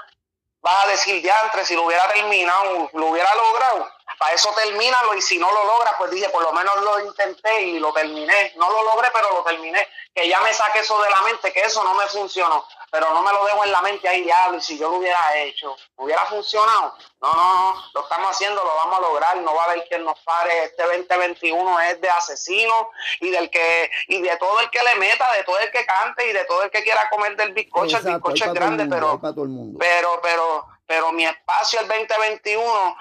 vas a decir, diantre, si lo hubiera terminado, lo hubiera logrado. Para eso termínalo y si no lo logra, pues dije, por lo menos lo intenté y lo terminé. No lo logré, pero lo terminé. Que ya me saque eso de la mente, que eso no me funcionó pero no me lo dejo en la mente ahí, diablo, y si yo lo hubiera hecho, ¿hubiera funcionado? No, no, no, lo estamos haciendo, lo vamos a lograr, no va a haber quien nos pare, este 2021 es de asesinos y del que, y de todo el que le meta, de todo el que cante y de todo el que quiera comer del bizcocho, el bizcocho es grande, pero, pero, pero, pero mi espacio el 2021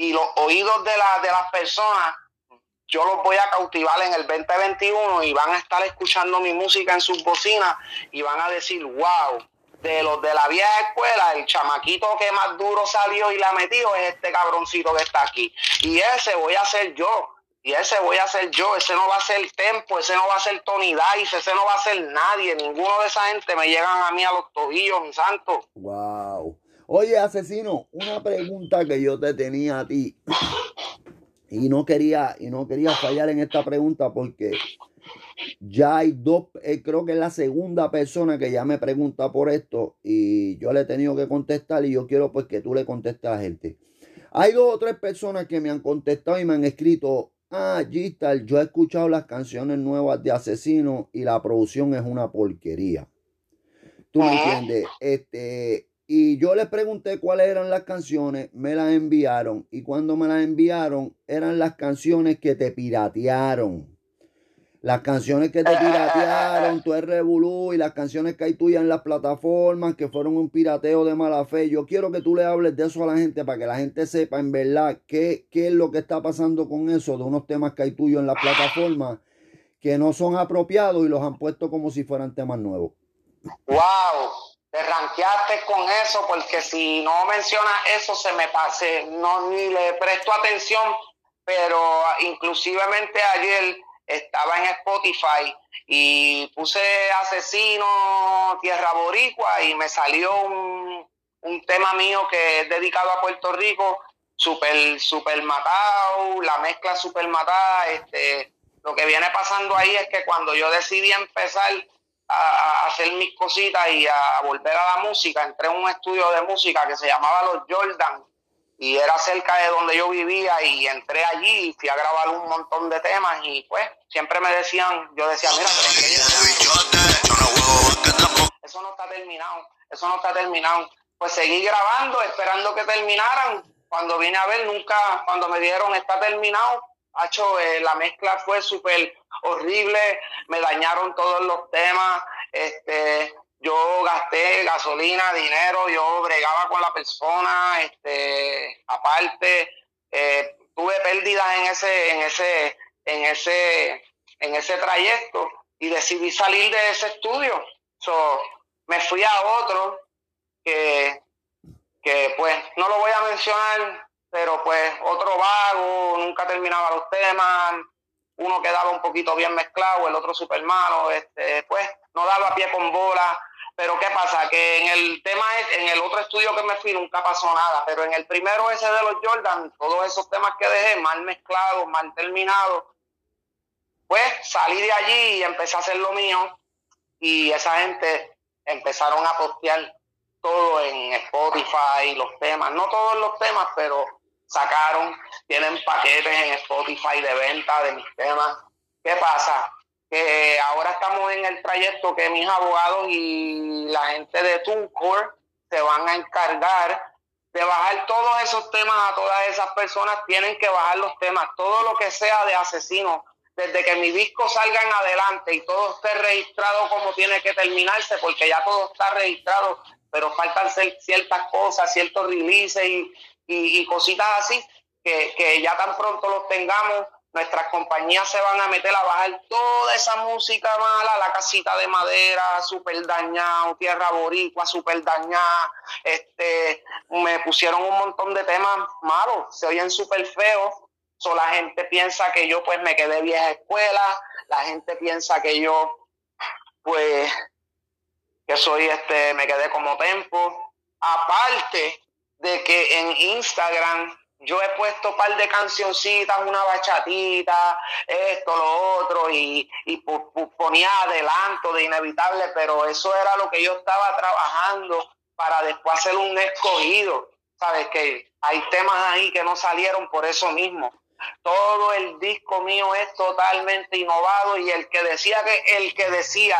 y los oídos de, la, de las personas yo los voy a cautivar en el 2021 y van a estar escuchando mi música en sus bocinas y van a decir, wow, de los de la vieja escuela, el chamaquito que más duro salió y la metió es este cabroncito que está aquí. Y ese voy a ser yo. Y ese voy a ser yo, ese no va a ser Tempo, ese no va a ser Tony Dice, ese no va a ser nadie, ninguno de esa gente me llegan a mí a los tobillos, mi santo. Wow. Oye, asesino, una pregunta que yo te tenía a ti. Y no quería, y no quería fallar en esta pregunta porque ya hay dos, eh, creo que es la segunda persona que ya me pregunta por esto y yo le he tenido que contestar y yo quiero pues que tú le contestes a la gente. Hay dos o tres personas que me han contestado y me han escrito, ah, Gistal, yo he escuchado las canciones nuevas de Asesino y la producción es una porquería. ¿Tú me entiendes? Este, y yo les pregunté cuáles eran las canciones, me las enviaron. Y cuando me las enviaron, eran las canciones que te piratearon. Las canciones que te piratearon, tú eres Revolú y las canciones que hay tuyas en las plataformas que fueron un pirateo de mala fe. Yo quiero que tú le hables de eso a la gente para que la gente sepa en verdad qué, qué es lo que está pasando con eso, de unos temas que hay tuyos en las plataformas que no son apropiados y los han puesto como si fueran temas nuevos. ¡Wow! Te ranqueaste con eso, porque si no mencionas eso, se me pase, no ni le presto atención, pero inclusivemente ayer estaba en Spotify y puse Asesino Tierra Boricua y me salió un, un tema mío que es dedicado a Puerto Rico, super, super matado, la mezcla super matada, este, lo que viene pasando ahí es que cuando yo decidí empezar a, hacer mis cositas y a, volver a la música. Entré en un estudio de música que se llamaba Los Jordan y era cerca de donde yo vivía y entré allí y fui a grabar un montón de temas y pues siempre me decían, yo decía, mira, eso no está terminado, eso no está terminado. Pues seguí grabando, esperando que terminaran. Cuando vine a ver, nunca, cuando me dieron está terminado, hecho, eh, la mezcla fue súper horrible, me dañaron todos los temas, este, yo gasté gasolina, dinero, yo bregaba con la persona, este, aparte, eh, tuve pérdidas en ese, en ese, en ese, en ese trayecto y decidí salir de ese estudio. So, me fui a otro que, que pues no lo voy a mencionar, pero pues otro vago, nunca terminaba los temas, uno quedaba un poquito bien mezclado, el otro súper malo, este, pues no daba pie con bola. Pero ¿qué pasa? Que en el tema, en el otro estudio que me fui nunca pasó nada, pero en el primero ese de los Jordan, todos esos temas que dejé mal mezclados, mal terminados, pues salí de allí y empecé a hacer lo mío y esa gente empezaron a postear todo en Spotify, los temas, no todos los temas, pero sacaron, tienen paquetes en Spotify de venta de mis temas. ¿Qué pasa? Que ahora estamos en el trayecto que mis abogados y la gente de TuneCore se van a encargar de bajar todos esos temas a todas esas personas, tienen que bajar los temas, todo lo que sea de asesino, desde que mi disco salga en adelante y todo esté registrado como tiene que terminarse, porque ya todo está registrado, pero faltan ciertas cosas, ciertos releases y, y, cositas así, que, ya tan pronto los tengamos, nuestras compañías se van a meter a bajar toda esa música mala, la casita de madera, súper dañado, tierra boricua, súper dañada, este, me pusieron un montón de temas malos, se oyen súper feos, So, la gente piensa que yo pues me quedé vieja escuela, la gente piensa que yo pues que soy este, me quedé como tempo. Aparte de que en Instagram yo he puesto un par de cancioncitas, una bachatita, esto, lo otro, y, y ponía adelanto de inevitable, pero eso era lo que yo estaba trabajando para después hacer un escogido. Sabes que hay temas ahí que no salieron por eso mismo. Todo el disco mío es totalmente innovado y el que decía que el que decía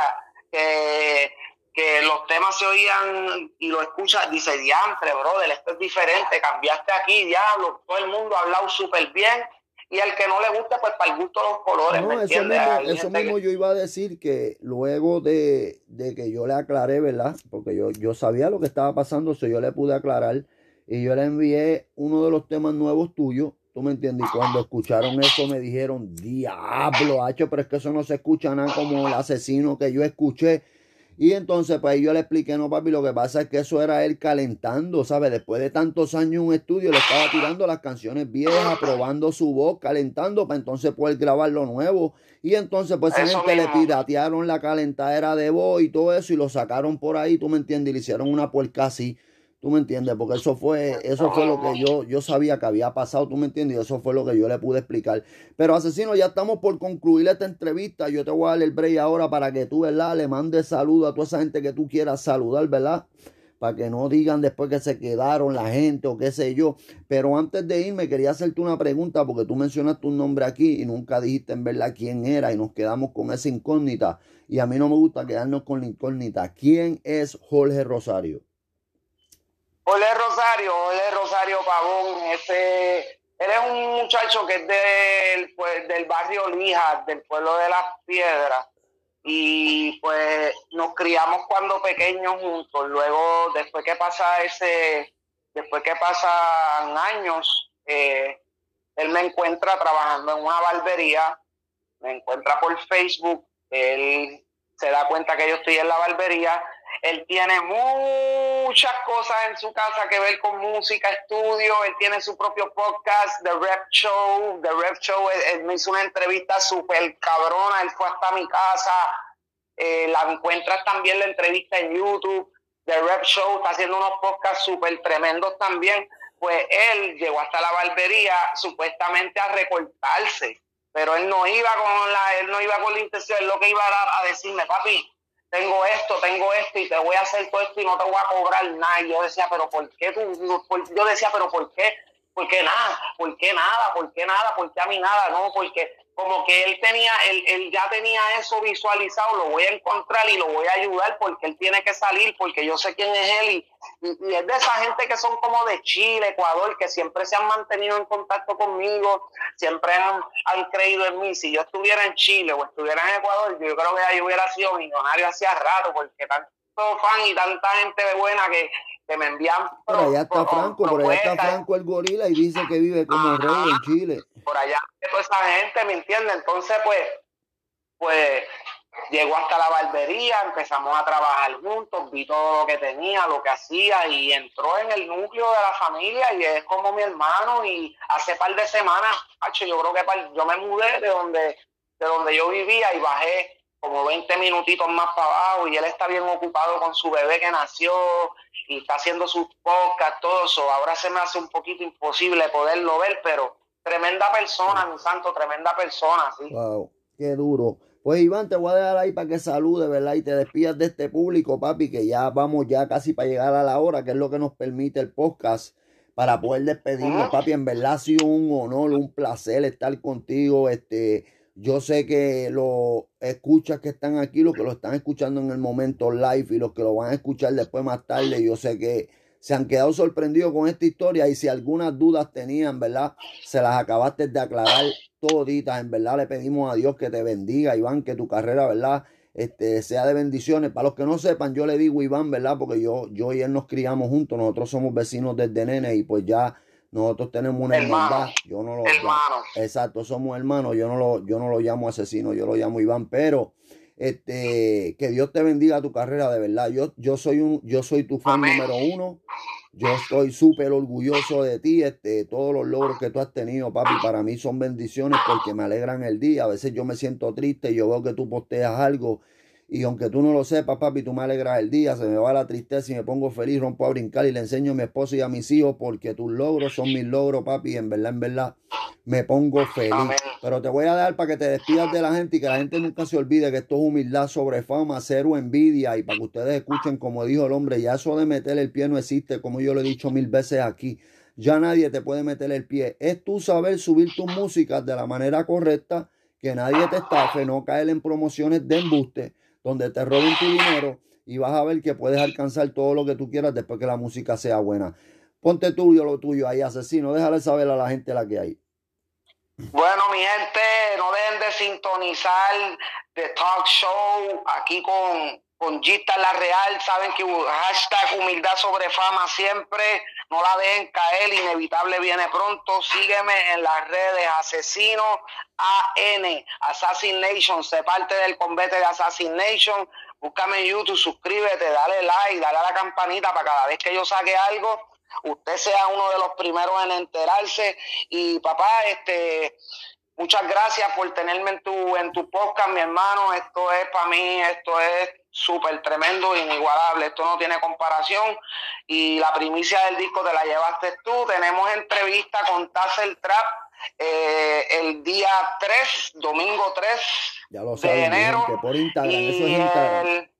que que los temas se oían y lo escuchas, dice, diantre, brother, esto es diferente, cambiaste aquí, diablo, todo el mundo ha hablado súper bien, y al que no le gusta, pues para el gusto de los colores, ¿me eso mismo, eso mismo yo iba a decir que luego de, que yo le aclaré, ¿verdad? Porque yo, yo sabía lo que estaba pasando, so yo le pude aclarar, y yo le envié uno de los temas nuevos tuyos, ¿Tú me entiendes? Y cuando escucharon eso me dijeron, diablo, hacho, pero es que eso no se escucha nada como el asesino que yo escuché. Y entonces, pues yo le expliqué, no, papi, lo que pasa es que eso era él calentando, ¿sabes? Después de tantos años en un estudio, le estaba tirando las canciones viejas, probando su voz, calentando para entonces poder grabar lo nuevo. Y entonces, pues, esa gente le piratearon la calentadera de voz y todo eso y lo sacaron por ahí, ¿tú me entiendes? Y le hicieron una puerca así. ¿Tú me entiendes? Porque eso fue, eso fue lo que yo, yo sabía que había pasado, ¿tú me entiendes? Y eso fue lo que yo le pude explicar. Pero asesino, ya estamos por concluir esta entrevista. Yo te voy a dar el break ahora para que tú, ¿verdad? Le mandes saludo a toda esa gente que tú quieras saludar, ¿verdad? Para que no digan después que se quedaron la gente o qué sé yo. Pero antes de irme, quería hacerte una pregunta porque tú mencionaste un nombre aquí y nunca dijiste en verdad quién era y nos quedamos con esa incógnita. Y a mí no me gusta quedarnos con la incógnita. ¿Quién es Jorge Rosario? Ole Rosario, Ole Rosario Pavón, ese, él es un muchacho que es del, pues, del barrio Lija, del pueblo de las Piedras, y pues nos criamos cuando pequeños juntos. Luego, después que pasa ese, después que pasan años, eh, él me encuentra trabajando en una barbería, me encuentra por Facebook, él se da cuenta que yo estoy en la barbería él tiene muchas cosas en su casa que ver con música, estudio. Él tiene su propio podcast, The Rap Show. The Rap Show, él, me hizo una entrevista súper cabrona. Él fue hasta mi casa. Eh, la encuentras también la entrevista en YouTube. The Rap Show está haciendo unos podcasts súper tremendos también. Pues él llegó hasta la barbería supuestamente a recortarse. Pero él no iba con la, él no iba con la intención, él lo que iba a, a decirme, papi, tengo esto, tengo esto y te voy a hacer todo esto y no te voy a cobrar nada. Y yo decía, pero ¿por qué tú? yo decía, pero ¿por qué? ¿Por qué nada? ¿Por qué nada? ¿Por qué nada? ¿Por qué a mí nada? No, porque como que él tenía, él, él, ya tenía eso visualizado, lo voy a encontrar y lo voy a ayudar porque él tiene que salir, porque yo sé quién es él y, y, es de esa gente que son como de Chile, Ecuador, que siempre se han mantenido en contacto conmigo, siempre han, han creído en mí. Si yo estuviera en Chile o estuviera en Ecuador, yo creo que ahí hubiera sido millonario hacía rato, porque tanto fan y tanta gente buena que, que me envían. Por allá está Franco, por allá está Franco el gorila y dice que vive como rey en Chile. Por allá, toda esa gente, ¿me entiende? Entonces, pues, pues llegó hasta la barbería, empezamos a trabajar juntos, vi todo lo que tenía, lo que hacía y entró en el núcleo de la familia y es como mi hermano y hace par de semanas, yo creo que yo me mudé de donde, de donde yo vivía y bajé como 20 minutitos más para abajo y él está bien ocupado con su bebé que nació y está haciendo sus podcasts, todo eso. Ahora se me hace un poquito imposible poderlo ver, pero tremenda persona, mi santo, tremenda persona, sí. Wow, qué duro. Pues Iván, te voy a dejar ahí para que salude, ¿verdad? Y te despidas de este público, papi, que ya vamos ya casi para llegar a la hora, que es lo que nos permite el podcast para poder despedirnos, papi. En verdad ha sido un honor, un placer estar contigo, este yo sé que los escuchas que están aquí, los que lo están escuchando en el momento live y los que lo van a escuchar después más tarde, yo sé que se han quedado sorprendidos con esta historia y si algunas dudas tenían, ¿verdad? Se las acabaste de aclarar toditas, en verdad le pedimos a Dios que te bendiga, Iván, que tu carrera, ¿verdad? Este, sea de bendiciones. Para los que no sepan, yo le digo Iván, ¿verdad? Porque yo, yo y él nos criamos juntos, nosotros somos vecinos desde nene y pues ya nosotros tenemos una hermandad. Yo no lo hermano. Exacto, somos hermanos. Yo no lo, yo no lo llamo asesino, yo lo llamo Iván, pero este, que Dios te bendiga tu carrera de verdad. Yo, yo soy un, yo soy tu fan número uno. Yo estoy súper orgulloso de ti, este, todos los logros que tú has tenido, papi, para mí son bendiciones porque me alegran el día. A veces yo me siento triste y yo veo que tú posteas algo y aunque tú no lo sepas, papi, tú me alegras el día, se me va la tristeza y me pongo feliz, rompo a brincar y le enseño a mi esposo y a mis hijos porque tus logros son mis logros, papi, y en verdad, en verdad, me pongo feliz. Pero te voy a dar para que te despidas de la gente y que la gente nunca se olvide que esto es humildad sobre fama, cero envidia y para que ustedes escuchen como dijo el hombre, ya eso de meter el pie no existe, como yo lo he dicho mil veces aquí. Ya nadie te puede meter el pie. Es tú saber subir tus músicas de la manera correcta, que nadie te estafe, no caer en promociones de embuste donde te roben tu dinero y vas a ver que puedes alcanzar todo lo que tú quieras después que la música sea buena. Ponte tuyo lo tuyo ahí, asesino. Déjale saber a la gente la que hay. Bueno, mi gente, no dejen de sintonizar The Talk Show aquí con, con Gita La Real. Saben que hashtag humildad sobre fama siempre. No la dejen caer, inevitable viene pronto. Sígueme en las redes Asesino AN, Assassination, se parte del combate de Assassination. Búscame en YouTube, suscríbete, dale like, dale a la campanita para cada vez que yo saque algo, usted sea uno de los primeros en enterarse. Y papá, este, muchas gracias por tenerme en tu, en tu podcast, mi hermano. Esto es para mí, esto es súper tremendo, inigualable. Esto no tiene comparación. Y la primicia del disco te la llevaste tú. Tenemos entrevista con Tassel Trap eh, el día 3, domingo 3 de enero. por Instagram, eso es Instagram.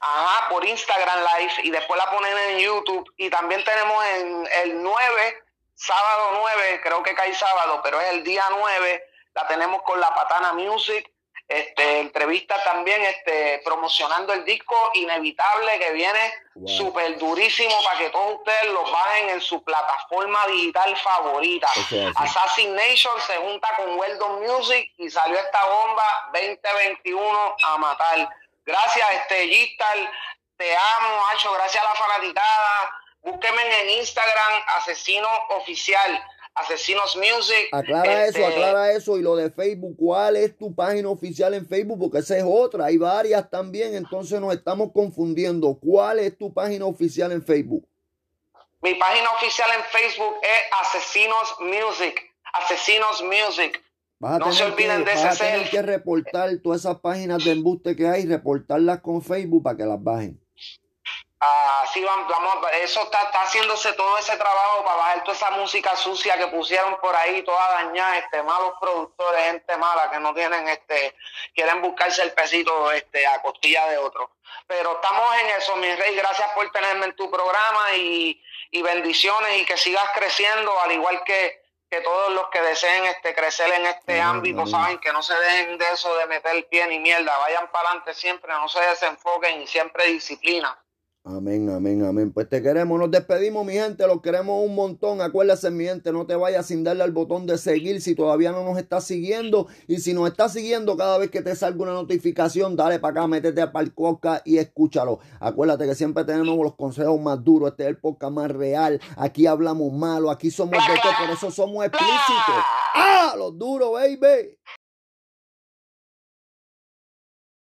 ajá, por Instagram Live y después la ponen en YouTube. Y también tenemos en el 9, sábado 9, creo que cae sábado, pero es el día 9, la tenemos con la Patana Music este, entrevista también este, promocionando el disco Inevitable que viene súper durísimo para que todos ustedes lo bajen en su plataforma digital favorita. Assassin Nation se junta con Weldon Music y salió esta bomba 2021 a matar. Gracias, este Gistal, te amo, Hacho, gracias a la fanaticada. Búsquenme en Instagram, Asesino Oficial. Asesinos Music. Aclara eso, este, aclara eso. Y lo de Facebook, ¿cuál es tu página oficial en Facebook? Porque esa es otra, hay varias también, entonces nos estamos confundiendo. ¿Cuál es tu página oficial en Facebook? Mi página oficial en Facebook es Asesinos Music. Asesinos Music. no se olviden de ese tener que reportar todas esas páginas de embuste que hay, reportarlas con Facebook para que las bajen. Así vamos, eso está, está, haciéndose todo ese trabajo para bajar toda esa música sucia que pusieron por ahí, toda dañada, este, malos productores, gente mala que no tienen, este, quieren buscarse el pesito, este, a costilla de otro. Pero estamos en eso, mi rey, gracias por tenerme en tu programa y, y bendiciones y que sigas creciendo, al igual que, que todos los que deseen este crecer en este ámbito, saben que no se dejen de eso de meter el pie ni mierda, vayan para adelante siempre, no se desenfoquen y siempre disciplina. Amén, amén, amén. Pues te queremos, nos despedimos, mi gente, los queremos un montón. Acuérdate, mi gente, no te vayas sin darle al botón de seguir si todavía no nos estás siguiendo. Y si nos estás siguiendo, cada vez que te salga una notificación, dale para acá, métete para el y escúchalo. Acuérdate que siempre tenemos los consejos más duros. Este es el podcast más real. Aquí hablamos malo, aquí somos de todo, por eso somos explícitos. ¡Ah! Los duros, baby.